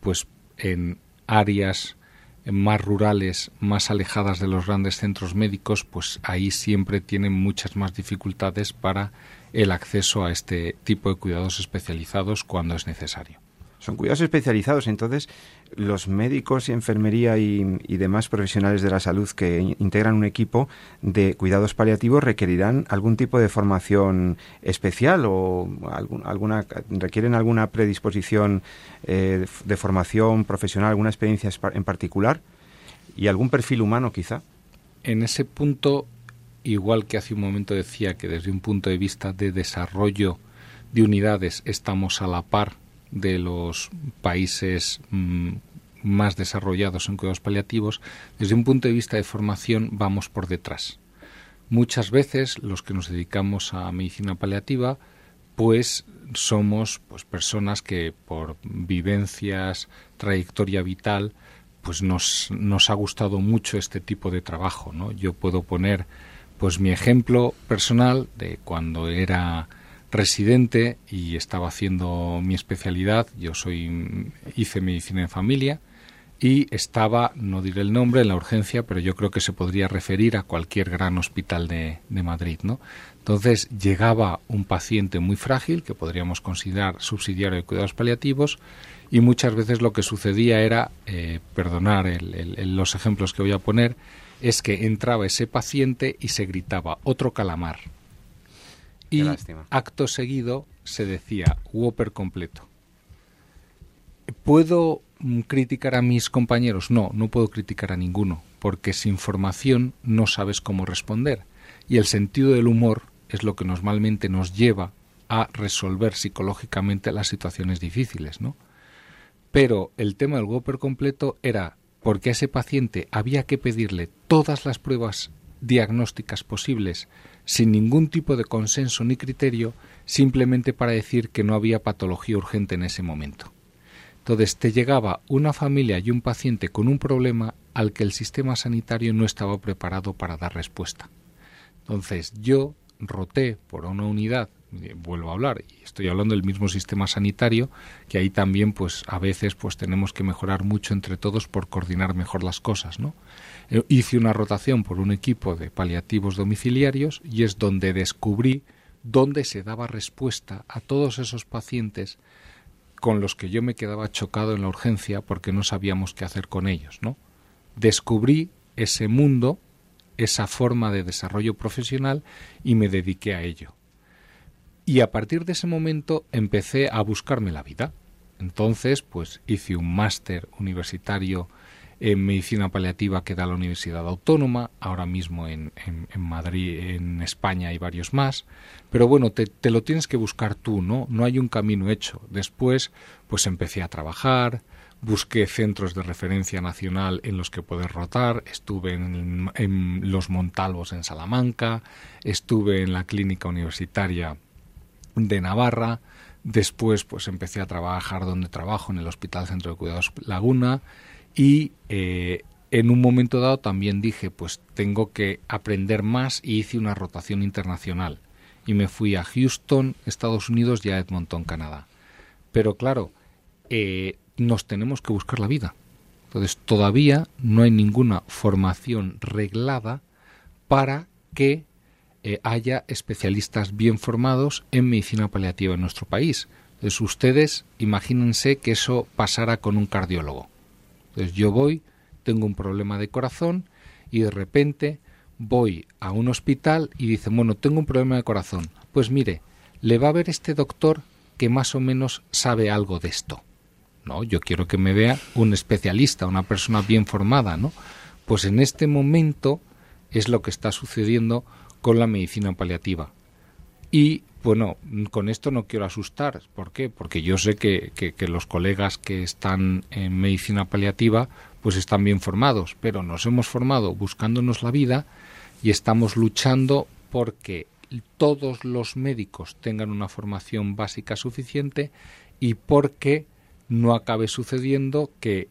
pues en áreas más rurales, más alejadas de los grandes centros médicos, pues ahí siempre tienen muchas más dificultades para el acceso a este tipo de cuidados especializados cuando es necesario. Son cuidados especializados, entonces los médicos y enfermería y, demás profesionales de la salud que integran un equipo de cuidados paliativos requerirán algún tipo de formación especial o alguna requieren alguna predisposición eh, de formación profesional, alguna experiencia en particular y algún perfil humano quizá. En ese punto, igual que hace un momento decía que desde un punto de vista de desarrollo de unidades estamos a la par de los países mm, más desarrollados en cuidados paliativos, desde un punto de vista de formación vamos por detrás. Muchas veces los que nos dedicamos a medicina paliativa, pues somos pues personas que por vivencias, trayectoria vital, pues nos, nos ha gustado mucho este tipo de trabajo, ¿no? Yo puedo poner pues mi ejemplo personal de cuando era residente y estaba haciendo mi especialidad. Yo soy hice medicina en familia y estaba, no diré el nombre, en la urgencia, pero yo creo que se podría referir a cualquier gran hospital de, Madrid, ¿no? Entonces llegaba un paciente muy frágil, que podríamos considerar subsidiario de cuidados paliativos, y muchas veces lo que sucedía era, eh, perdonar los ejemplos que voy a poner, es que entraba ese paciente y se gritaba otro calamar, y acto seguido se decía Whopper completo. ¿Puedo mm, criticar a mis compañeros? No, no puedo criticar a ninguno, porque sin formación no sabes cómo responder. Y el sentido del humor es lo que normalmente nos lleva a resolver psicológicamente las situaciones difíciles, ¿no? Pero el tema del Whopper completo era porque a ese paciente había que pedirle todas las pruebas diagnósticas posibles sin ningún tipo de consenso ni criterio, simplemente para decir que no había patología urgente en ese momento. Entonces te llegaba una familia y un paciente con un problema al que el sistema sanitario no estaba preparado para dar respuesta. Entonces yo roté por una unidad vuelvo a hablar y estoy hablando del mismo sistema sanitario que ahí también pues a veces pues tenemos que mejorar mucho entre todos por coordinar mejor las cosas no eh, hice una rotación por un equipo de paliativos domiciliarios y es donde descubrí dónde se daba respuesta a todos esos pacientes con los que yo me quedaba chocado en la urgencia porque no sabíamos qué hacer con ellos no descubrí ese mundo esa forma de desarrollo profesional y me dediqué a ello y a partir de ese momento empecé a buscarme la vida. Entonces, pues hice un máster universitario en medicina paliativa que da la Universidad Autónoma, ahora mismo en, Madrid, en España hay varios más, pero bueno, te, lo tienes que buscar tú, ¿no? No hay un camino hecho. Después, pues empecé a trabajar, busqué centros de referencia nacional en los que poder rotar, estuve en, en los Montalvos en Salamanca, estuve en la clínica universitaria de Navarra. Después, pues empecé a trabajar donde trabajo, en el Hospital Centro de Cuidados Laguna. Y eh, en un momento dado también dije, pues tengo que aprender más y hice una rotación internacional. Y me fui a Houston, Estados Unidos y a Edmonton, Canadá. Pero claro, eh, nos tenemos que buscar la vida. Entonces todavía no hay ninguna formación reglada para que eh, haya especialistas bien formados en medicina paliativa en nuestro país. Entonces ustedes imagínense que eso pasara con un cardiólogo. Entonces yo voy, tengo un problema de corazón y de repente voy a un hospital y dicen, bueno, tengo un problema de corazón. Pues mire, le va a ver este doctor que más o menos sabe algo de esto. No, yo quiero que me vea un especialista, una persona bien formada, ¿no? Pues en este momento es lo que está sucediendo con la medicina paliativa. Y bueno, con esto no quiero asustar. ¿Por qué? Porque yo sé que, que, los colegas que están en medicina paliativa pues están bien formados, pero nos hemos formado buscándonos la vida y estamos luchando porque todos los médicos tengan una formación básica suficiente y porque no acabe sucediendo que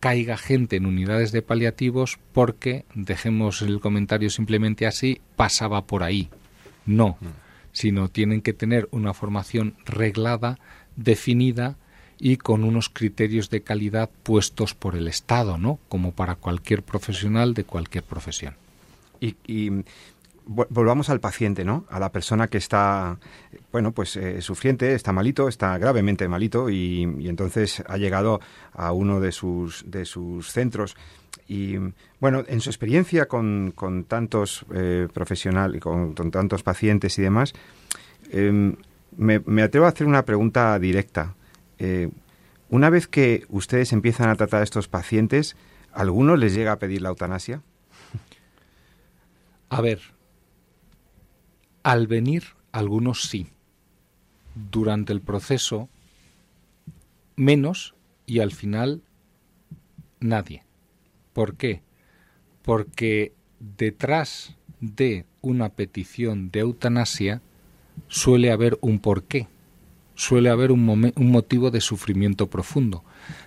caiga gente en unidades de paliativos porque, dejemos el comentario simplemente así, pasaba por ahí. No, mm. Sino tienen que tener una formación reglada, definida y con unos criterios de calidad puestos por el Estado, ¿no? Como para cualquier profesional de cualquier profesión. Volvamos al paciente, ¿no? A la persona que está, bueno, pues eh, sufriente, está malito, está gravemente malito y, entonces ha llegado a uno de sus, de sus centros. Y bueno, en su experiencia con, con tantos eh, profesionales, con, tantos pacientes y demás, em, me, atrevo a hacer una pregunta directa. Eh, una vez que ustedes empiezan a tratar a estos pacientes, ¿alguno les llega a pedir la eutanasia? A ver, al venir, algunos sí. Durante el proceso, menos y al final, nadie. ¿Por qué? Porque detrás de una petición de eutanasia suele haber un porqué suele haber un, un, motivo de sufrimiento profundo.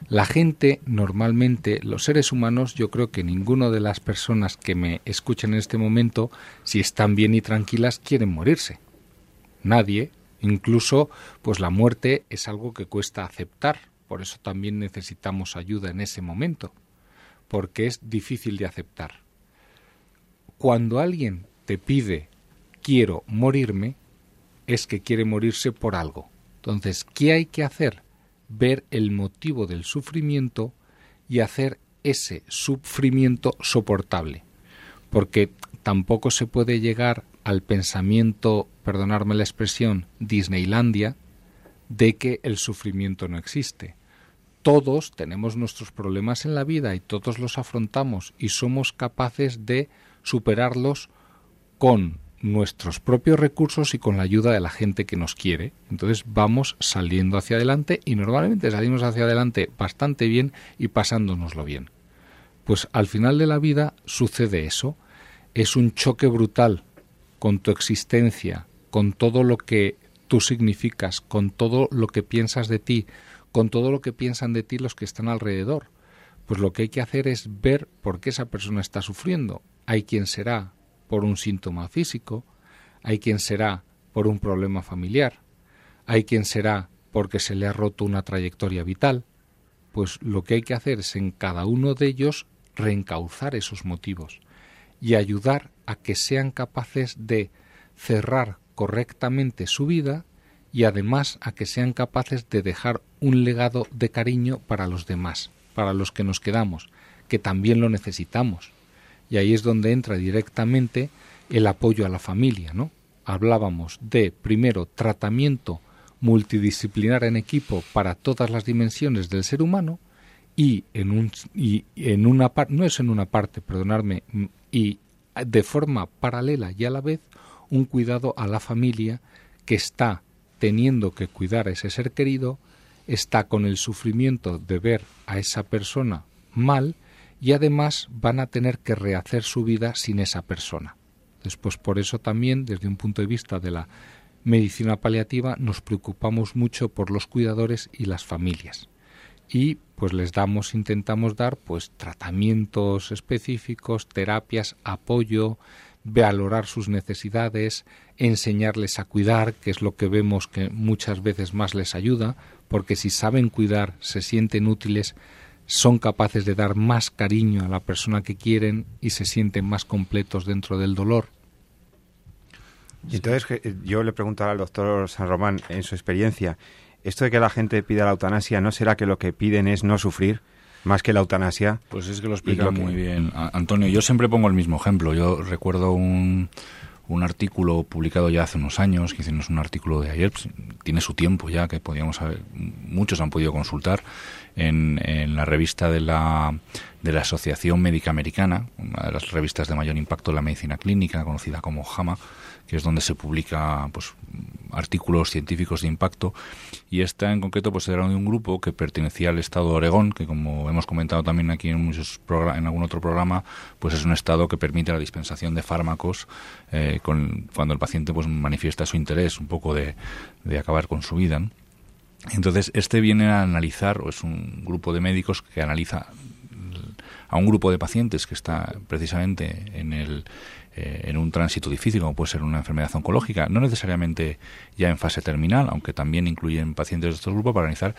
La gente, normalmente, los seres humanos, yo creo que ninguno de las personas que me escuchan en este momento, si están bien y tranquilas, quieren morirse. Nadie, incluso, pues la muerte es algo que cuesta aceptar. Por eso también necesitamos ayuda en ese momento, porque es difícil de aceptar. Cuando alguien te pide quiero morirme, es que quiere morirse por algo entonces, ¿qué hay que hacer? Ver el motivo del sufrimiento y hacer ese sufrimiento soportable. Porque tampoco se puede llegar al pensamiento, perdonarme la expresión, Disneylandia, de que el sufrimiento no existe. Todos tenemos nuestros problemas en la vida y todos los afrontamos y somos capaces de superarlos con nuestros propios recursos y con la ayuda de la gente que nos quiere. Entonces vamos saliendo hacia adelante y normalmente salimos hacia adelante bastante bien y pasándonoslo bien. Pues al final de la vida sucede eso. Es un choque brutal con tu existencia, con todo lo que tú significas, con todo lo que piensas de ti, con todo lo que piensan de ti los que están alrededor. Pues lo que hay que hacer es ver por qué esa persona está sufriendo. Hay quien será por un síntoma físico, hay quien será por un problema familiar, hay quien será porque se le ha roto una trayectoria vital, pues lo que hay que hacer es en cada uno de ellos reencauzar esos motivos y ayudar a que sean capaces de cerrar correctamente su vida y además a que sean capaces de dejar un legado de cariño para los demás, para los que nos quedamos, que también lo necesitamos. Y ahí es donde entra directamente el apoyo a la familia, ¿no? Hablábamos de primero tratamiento multidisciplinar en equipo para todas las dimensiones del ser humano y en un y en una no es en una parte, perdonadme, y de forma paralela y a la vez un cuidado a la familia que está teniendo que cuidar a ese ser querido, está con el sufrimiento de ver a esa persona mal y además van a tener que rehacer su vida sin esa persona. Después por eso también desde un punto de vista de la medicina paliativa nos preocupamos mucho por los cuidadores y las familias. Y pues les damos, intentamos dar pues tratamientos específicos, terapias, apoyo, valorar sus necesidades, enseñarles a cuidar, que es lo que vemos que muchas veces más les ayuda, porque si saben cuidar, se sienten útiles, son capaces de dar más cariño a la persona que quieren y se sienten más completos dentro del dolor. Entonces, eh, yo le preguntaba al doctor San Román, en su experiencia, ¿esto de que la gente pida la eutanasia no será que lo que piden es no sufrir? Más que la eutanasia. Pues es que lo explica muy bien. Antonio, yo siempre pongo el mismo ejemplo. Yo recuerdo un, un artículo publicado ya hace unos años, que hicimos un artículo de ayer, pues, tiene su tiempo ya, que podíamos haber, muchos han podido consultar, en, en, la revista de la, de la Asociación Médica Americana, una de las revistas de mayor impacto en la medicina clínica, conocida como JAMA, que es donde se publica pues, artículos científicos de impacto. Y esta en concreto pues era de un grupo que pertenecía al estado de Oregón, que como hemos comentado también aquí en, muchos en algún otro programa, pues es un estado que permite la dispensación de fármacos eh, con, cuando el paciente pues manifiesta su interés un poco de, de acabar con su vida. Entonces, este viene a analizar, o es un grupo de médicos que analiza a un grupo de pacientes que está precisamente en el eh, en un tránsito difícil, como puede ser una enfermedad oncológica, no necesariamente ya en fase terminal, aunque también incluyen pacientes de estos grupos para analizar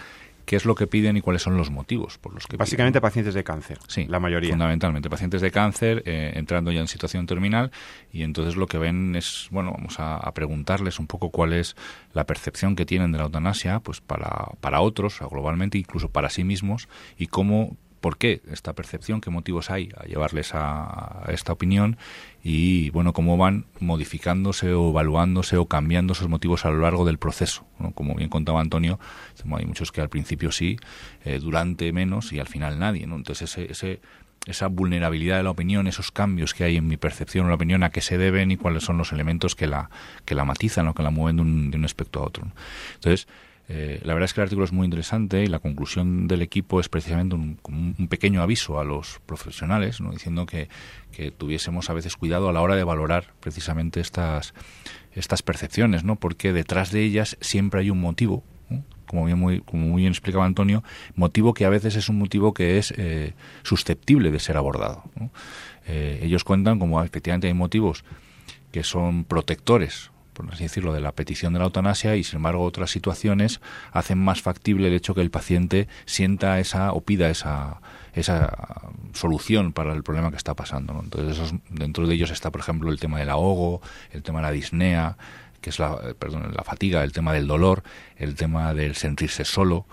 qué es lo que piden y cuáles son los motivos por los que básicamente pacientes de cáncer sí la mayoría. fundamentalmente pacientes de cáncer eh, entrando ya en situación terminal y entonces lo que ven es bueno vamos a, a, preguntarles un poco cuál es la percepción que tienen de la eutanasia pues para para otros globalmente incluso para sí mismos y cómo por qué esta percepción, qué motivos hay a llevarles a, esta opinión y, bueno, cómo van modificándose o evaluándose o cambiando esos motivos a lo largo del proceso. Como bien contaba Antonio, hay muchos que al principio sí, eh, durante menos y al final nadie. ¿no? Entonces, ese, ese, esa vulnerabilidad de la opinión, esos cambios que hay en mi percepción o la opinión, a qué se deben y cuáles son los elementos que la, que la matizan o que la mueven de un, de un aspecto a otro. Entonces, eh, la verdad es que el artículo es muy interesante y la conclusión del equipo es precisamente un, pequeño aviso a los profesionales, ¿no? diciendo que, que, tuviésemos a veces cuidado a la hora de valorar precisamente estas, estas percepciones, ¿no? porque detrás de ellas siempre hay un motivo, como, bien muy, como muy bien explicaba Antonio, motivo que a veces es un motivo que es eh, susceptible de ser abordado. Eh, ellos cuentan como efectivamente hay motivos que son protectores por así decirlo, de la petición de la eutanasia y, sin embargo, otras situaciones hacen más factible el hecho que el paciente sienta esa o pida esa, esa solución para el problema que está pasando. Entonces, dentro de ellos está, por ejemplo, el tema del ahogo, el tema de la disnea, que es la, perdón, la fatiga, el tema del dolor, el tema del sentirse solo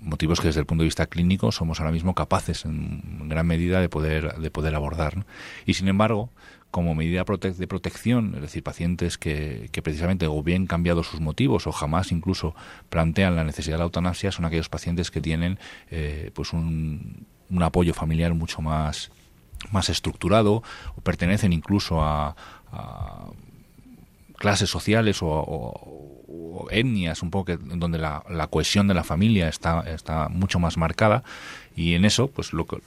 motivos que desde el punto de vista clínico somos ahora mismo capaces en gran medida de poder de poder abordar y sin embargo como medida de protección, es decir, pacientes que, que, precisamente o bien cambiado sus motivos o jamás incluso plantean la necesidad de la eutanasia, son aquellos pacientes que tienen eh, pues un, un, apoyo familiar mucho más, más estructurado o pertenecen incluso a, clases sociales o, etnias un poco que, donde la, la, cohesión de la familia está, está mucho más marcada. Y en eso pues lo que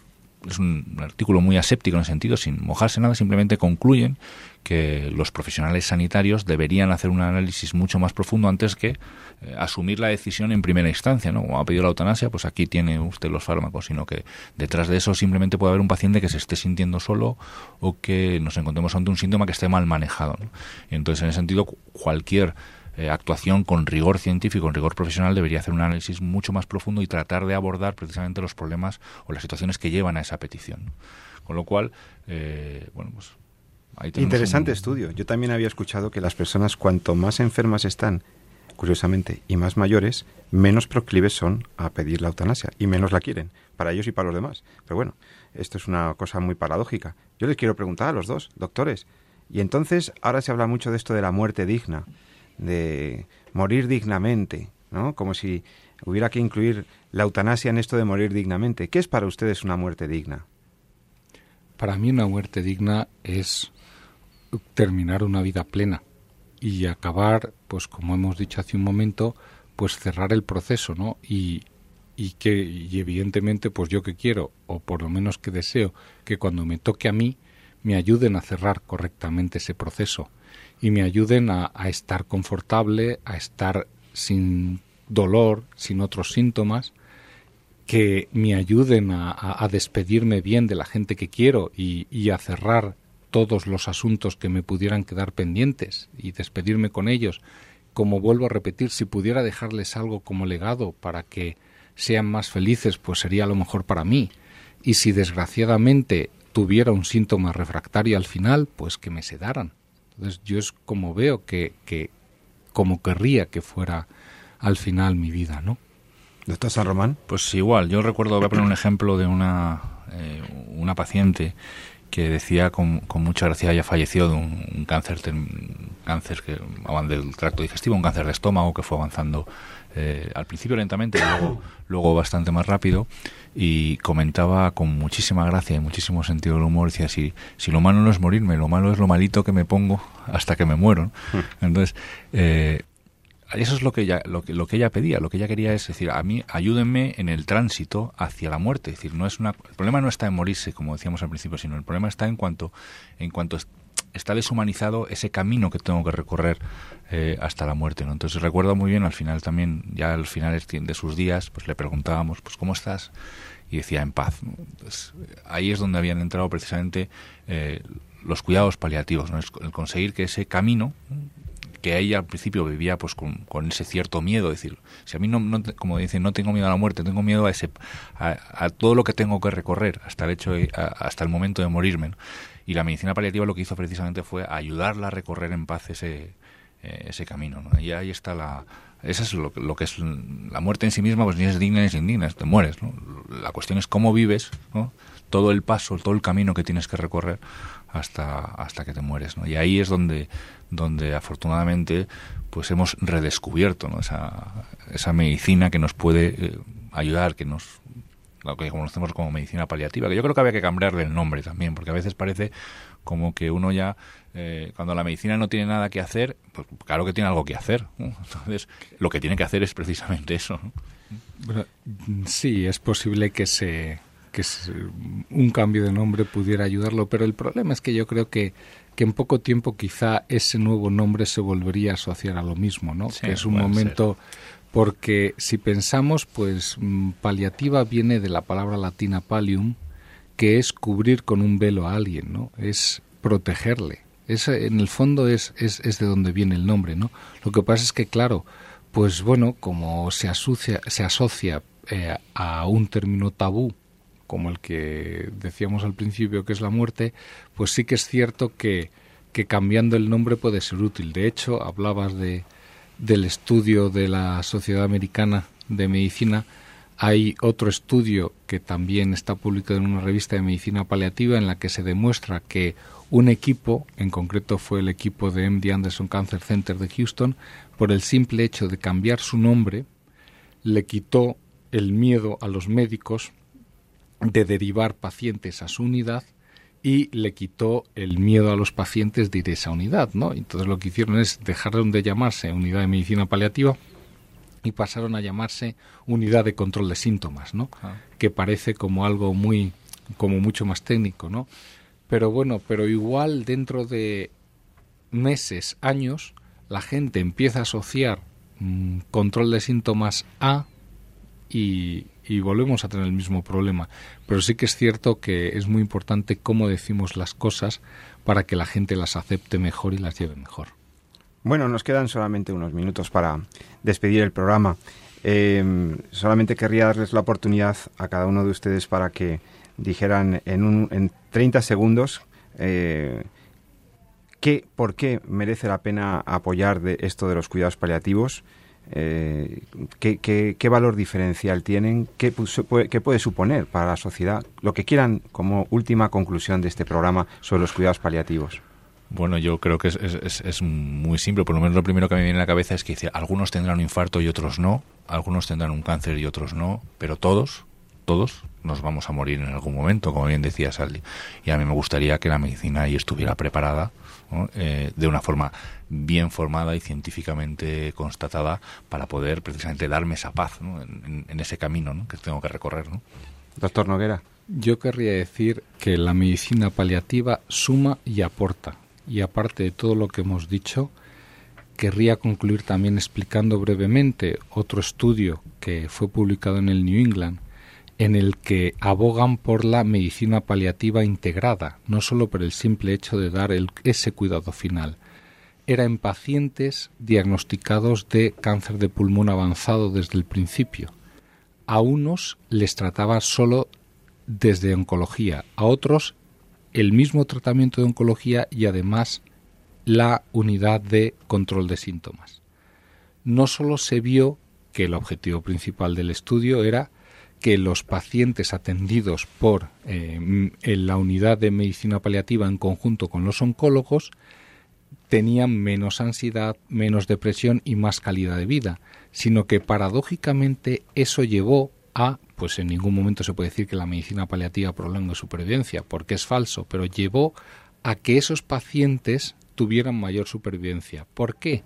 es un artículo muy aséptico en el sentido, sin mojarse nada, simplemente concluyen que los profesionales sanitarios deberían hacer un análisis mucho más profundo antes que eh, asumir la decisión en primera instancia, ¿no? Como ha pedido la eutanasia, pues aquí tiene usted los fármacos, sino que detrás de eso simplemente puede haber un paciente que se esté sintiendo solo o que nos encontremos ante un síntoma que esté mal manejado. Entonces, en ese sentido, cualquier eh, actuación con rigor científico, con rigor profesional, debería hacer un análisis mucho más profundo y tratar de abordar precisamente los problemas o las situaciones que llevan a esa petición. Con lo cual, eh, bueno, pues Interesante estudio. Yo también había escuchado que las personas cuanto más enfermas están, curiosamente, y más mayores, menos proclives son a pedir la eutanasia y menos la quieren, para ellos y para los demás. Pero bueno, esto es una cosa muy paradójica. Yo les quiero preguntar a los dos, doctores, y entonces ahora se habla mucho de esto de la muerte digna, de morir dignamente, ¿no? Como si hubiera que incluir la eutanasia en esto de morir dignamente. ¿Qué es para ustedes una muerte digna? Para mí una muerte digna es terminar una vida plena y acabar, pues como hemos dicho hace un momento, pues cerrar el proceso, ¿no? Y, que y evidentemente, pues yo que quiero, o por lo menos que deseo, que cuando me toque a mí, me ayuden a cerrar correctamente ese proceso y me ayuden a, estar confortable, a estar sin dolor, sin otros síntomas, que me ayuden a, despedirme bien de la gente que quiero y, y a cerrar todos los asuntos que me pudieran quedar pendientes y despedirme con ellos. Como vuelvo a repetir, si pudiera dejarles algo como legado para que sean más felices, pues sería lo mejor para mí. Y si desgraciadamente tuviera un síntoma refractario al final, pues que me sedaran. Entonces yo es como veo que, que como querría que fuera al final mi vida, ¿no? Doctor San Román. Pues igual, yo recuerdo, voy a poner un ejemplo de una, eh, una paciente que decía con, con mucha gracia haya fallecido de un, cáncer, cáncer que del tracto digestivo, un cáncer de estómago que fue avanzando eh, al principio lentamente, luego, luego bastante más rápido, y comentaba con muchísima gracia y muchísimo sentido del humor, decía, si, si lo malo no es morirme, lo malo es lo malito que me pongo hasta que me muero. Hmm. Entonces, eh, eso es lo que ella lo que, lo que ella pedía lo que ella quería es decir a mí ayúdenme en el tránsito hacia la muerte es decir no es una el problema no está en morirse como decíamos al principio sino el problema está en cuanto en cuanto está deshumanizado ese camino que tengo que recorrer eh, hasta la muerte ¿no? entonces recuerdo muy bien al final también ya al final de sus días pues le preguntábamos pues cómo estás y decía en paz ahí es donde habían entrado precisamente eh, los cuidados paliativos ¿no? el conseguir que ese camino que ella al principio vivía pues con, ese cierto miedo, decir, si a mí no, como dicen, no tengo miedo a la muerte, tengo miedo a ese a, todo lo que tengo que recorrer hasta el hecho hasta el momento de morirme. Y la medicina paliativa lo que hizo precisamente fue ayudarla a recorrer en paz ese eh, ese camino, Y ahí está la esa es lo, que es la muerte en sí misma, pues ni es digna ni es indigna, te mueres, La cuestión es cómo vives, Todo el paso, todo el camino que tienes que recorrer hasta, hasta que te mueres. ¿no? Y ahí es donde, donde afortunadamente pues hemos redescubierto esa, esa medicina que nos puede eh, ayudar, que nos lo que conocemos como medicina paliativa, que yo creo que había que cambiarle el nombre también, porque a veces parece como que uno ya, eh, cuando la medicina no tiene nada que hacer, pues claro que tiene algo que hacer. Entonces, lo que tiene que hacer es precisamente eso. sí, es posible que se que un cambio de nombre pudiera ayudarlo, pero el problema es que yo creo que, que en poco tiempo quizá ese nuevo nombre se volvería a asociar a lo mismo, ¿no? que es un momento porque si pensamos, pues mm, paliativa viene de la palabra latina palium, que es cubrir con un velo a alguien, ¿no? Es protegerle. Es, en el fondo es, es, es de donde viene el nombre, ¿no? Lo que pasa es que, claro, pues bueno, como se asocia, se asocia eh, a un término tabú como el que decíamos al principio que es la muerte, pues sí que es cierto que, que cambiando el nombre puede ser útil. De hecho, hablabas de, del estudio de la Sociedad Americana de Medicina. Hay otro estudio que también está publicado en una revista de medicina paliativa en la que se demuestra que un equipo, en concreto fue el equipo de MD Anderson Cancer Center de Houston, por el simple hecho de cambiar su nombre, le quitó el miedo a los médicos de derivar pacientes a su unidad y le quitó el miedo a los pacientes de ir a esa unidad, ¿no? Entonces lo que hicieron es dejaron de llamarse unidad de medicina paliativa y pasaron a llamarse unidad de control de síntomas, ¿no? Ah. Que parece como algo muy como mucho más técnico, ¿no? Pero bueno, pero igual dentro de meses, años, la gente empieza a asociar mm, control de síntomas a y, y, volvemos a tener el mismo problema. Pero sí que es cierto que es muy importante cómo decimos las cosas para que la gente las acepte mejor y las lleve mejor. Bueno, nos quedan solamente unos minutos para despedir el programa. Eh, solamente querría darles la oportunidad a cada uno de ustedes para que dijeran en, un, en 30 segundos eh, qué, por qué merece la pena apoyar de esto de los cuidados paliativos, eh, qué, qué, qué, valor diferencial tienen, qué, qué puede suponer para la sociedad, lo que quieran como última conclusión de este programa sobre los cuidados paliativos. Bueno, yo creo que es, es, es, muy simple. Por lo menos lo primero que me viene a la cabeza es que dice, algunos tendrán un infarto y otros no, algunos tendrán un cáncer y otros no, pero todos, todos nos vamos a morir en algún momento, como bien decía Saldi. Y a mí me gustaría que la medicina ahí estuviera preparada ¿no? eh, de una forma bien formada y científicamente constatada para poder precisamente darme esa paz ¿no? en, en, ese camino ¿no? que tengo que recorrer. ¿no? Doctor Noguera. Yo querría decir que la medicina paliativa suma y aporta. Y aparte de todo lo que hemos dicho, querría concluir también explicando brevemente otro estudio que fue publicado en el New England en el que abogan por la medicina paliativa integrada, no solo por el simple hecho de dar ese cuidado final. Era en pacientes diagnosticados de cáncer de pulmón avanzado desde el principio. A unos les trataba solo desde oncología, a otros el mismo tratamiento de oncología y además la unidad de control de síntomas. No solo se vio que el objetivo principal del estudio era que los pacientes atendidos por eh, en la unidad de medicina paliativa en conjunto con los oncólogos tenían menos ansiedad, menos depresión y más calidad de vida, sino que paradójicamente eso llevó a, pues en ningún momento se puede decir que la medicina paliativa prolongue supervivencia, porque es falso, pero llevó a que esos pacientes tuvieran mayor supervivencia. ¿Por qué?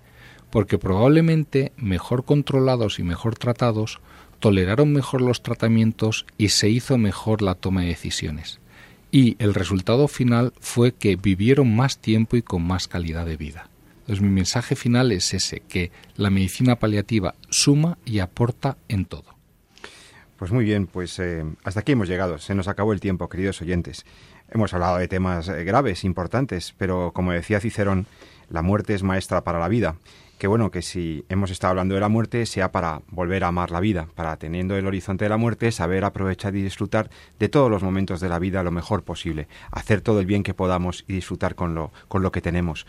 Porque probablemente mejor controlados y mejor tratados toleraron mejor los tratamientos y se hizo mejor la toma de decisiones. Y el resultado final fue que vivieron más tiempo y con más calidad de vida. Entonces mi mensaje final es ese, que la medicina paliativa suma y aporta en todo. Pues muy bien, pues eh, hasta aquí hemos llegado. Se nos acabó el tiempo, queridos oyentes. Hemos hablado de temas eh, graves, importantes, pero como decía Cicerón, la muerte es maestra para la vida que bueno, que si hemos estado hablando de la muerte, sea para volver a amar la vida, para teniendo el horizonte de la muerte, saber aprovechar y disfrutar de todos los momentos de la vida lo mejor posible, hacer todo el bien que podamos y disfrutar con lo, con lo que tenemos.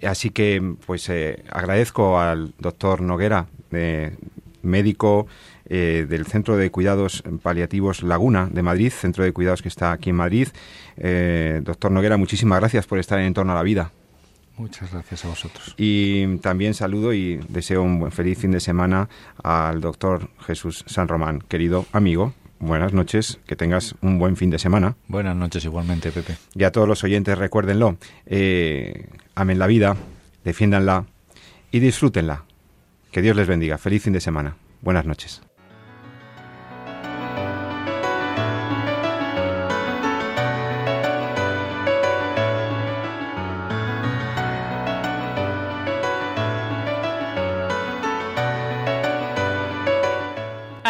Así que, pues eh, agradezco al doctor Noguera, eh, médico eh, del Centro de Cuidados Paliativos Laguna de Madrid, centro de cuidados que está aquí en Madrid. Doctor Noguera, muchísimas gracias por estar en Entorno a la Vida. Muchas gracias a vosotros. Y también saludo y deseo un buen feliz fin de semana al doctor Jesús San Román, querido amigo. Buenas noches, que tengas un buen fin de semana. Buenas noches igualmente, Pepe. Y a todos los oyentes, recuérdenlo, eh, amen la vida, defiéndanla y disfrútenla. Que Dios les bendiga. Feliz fin de semana. Buenas noches.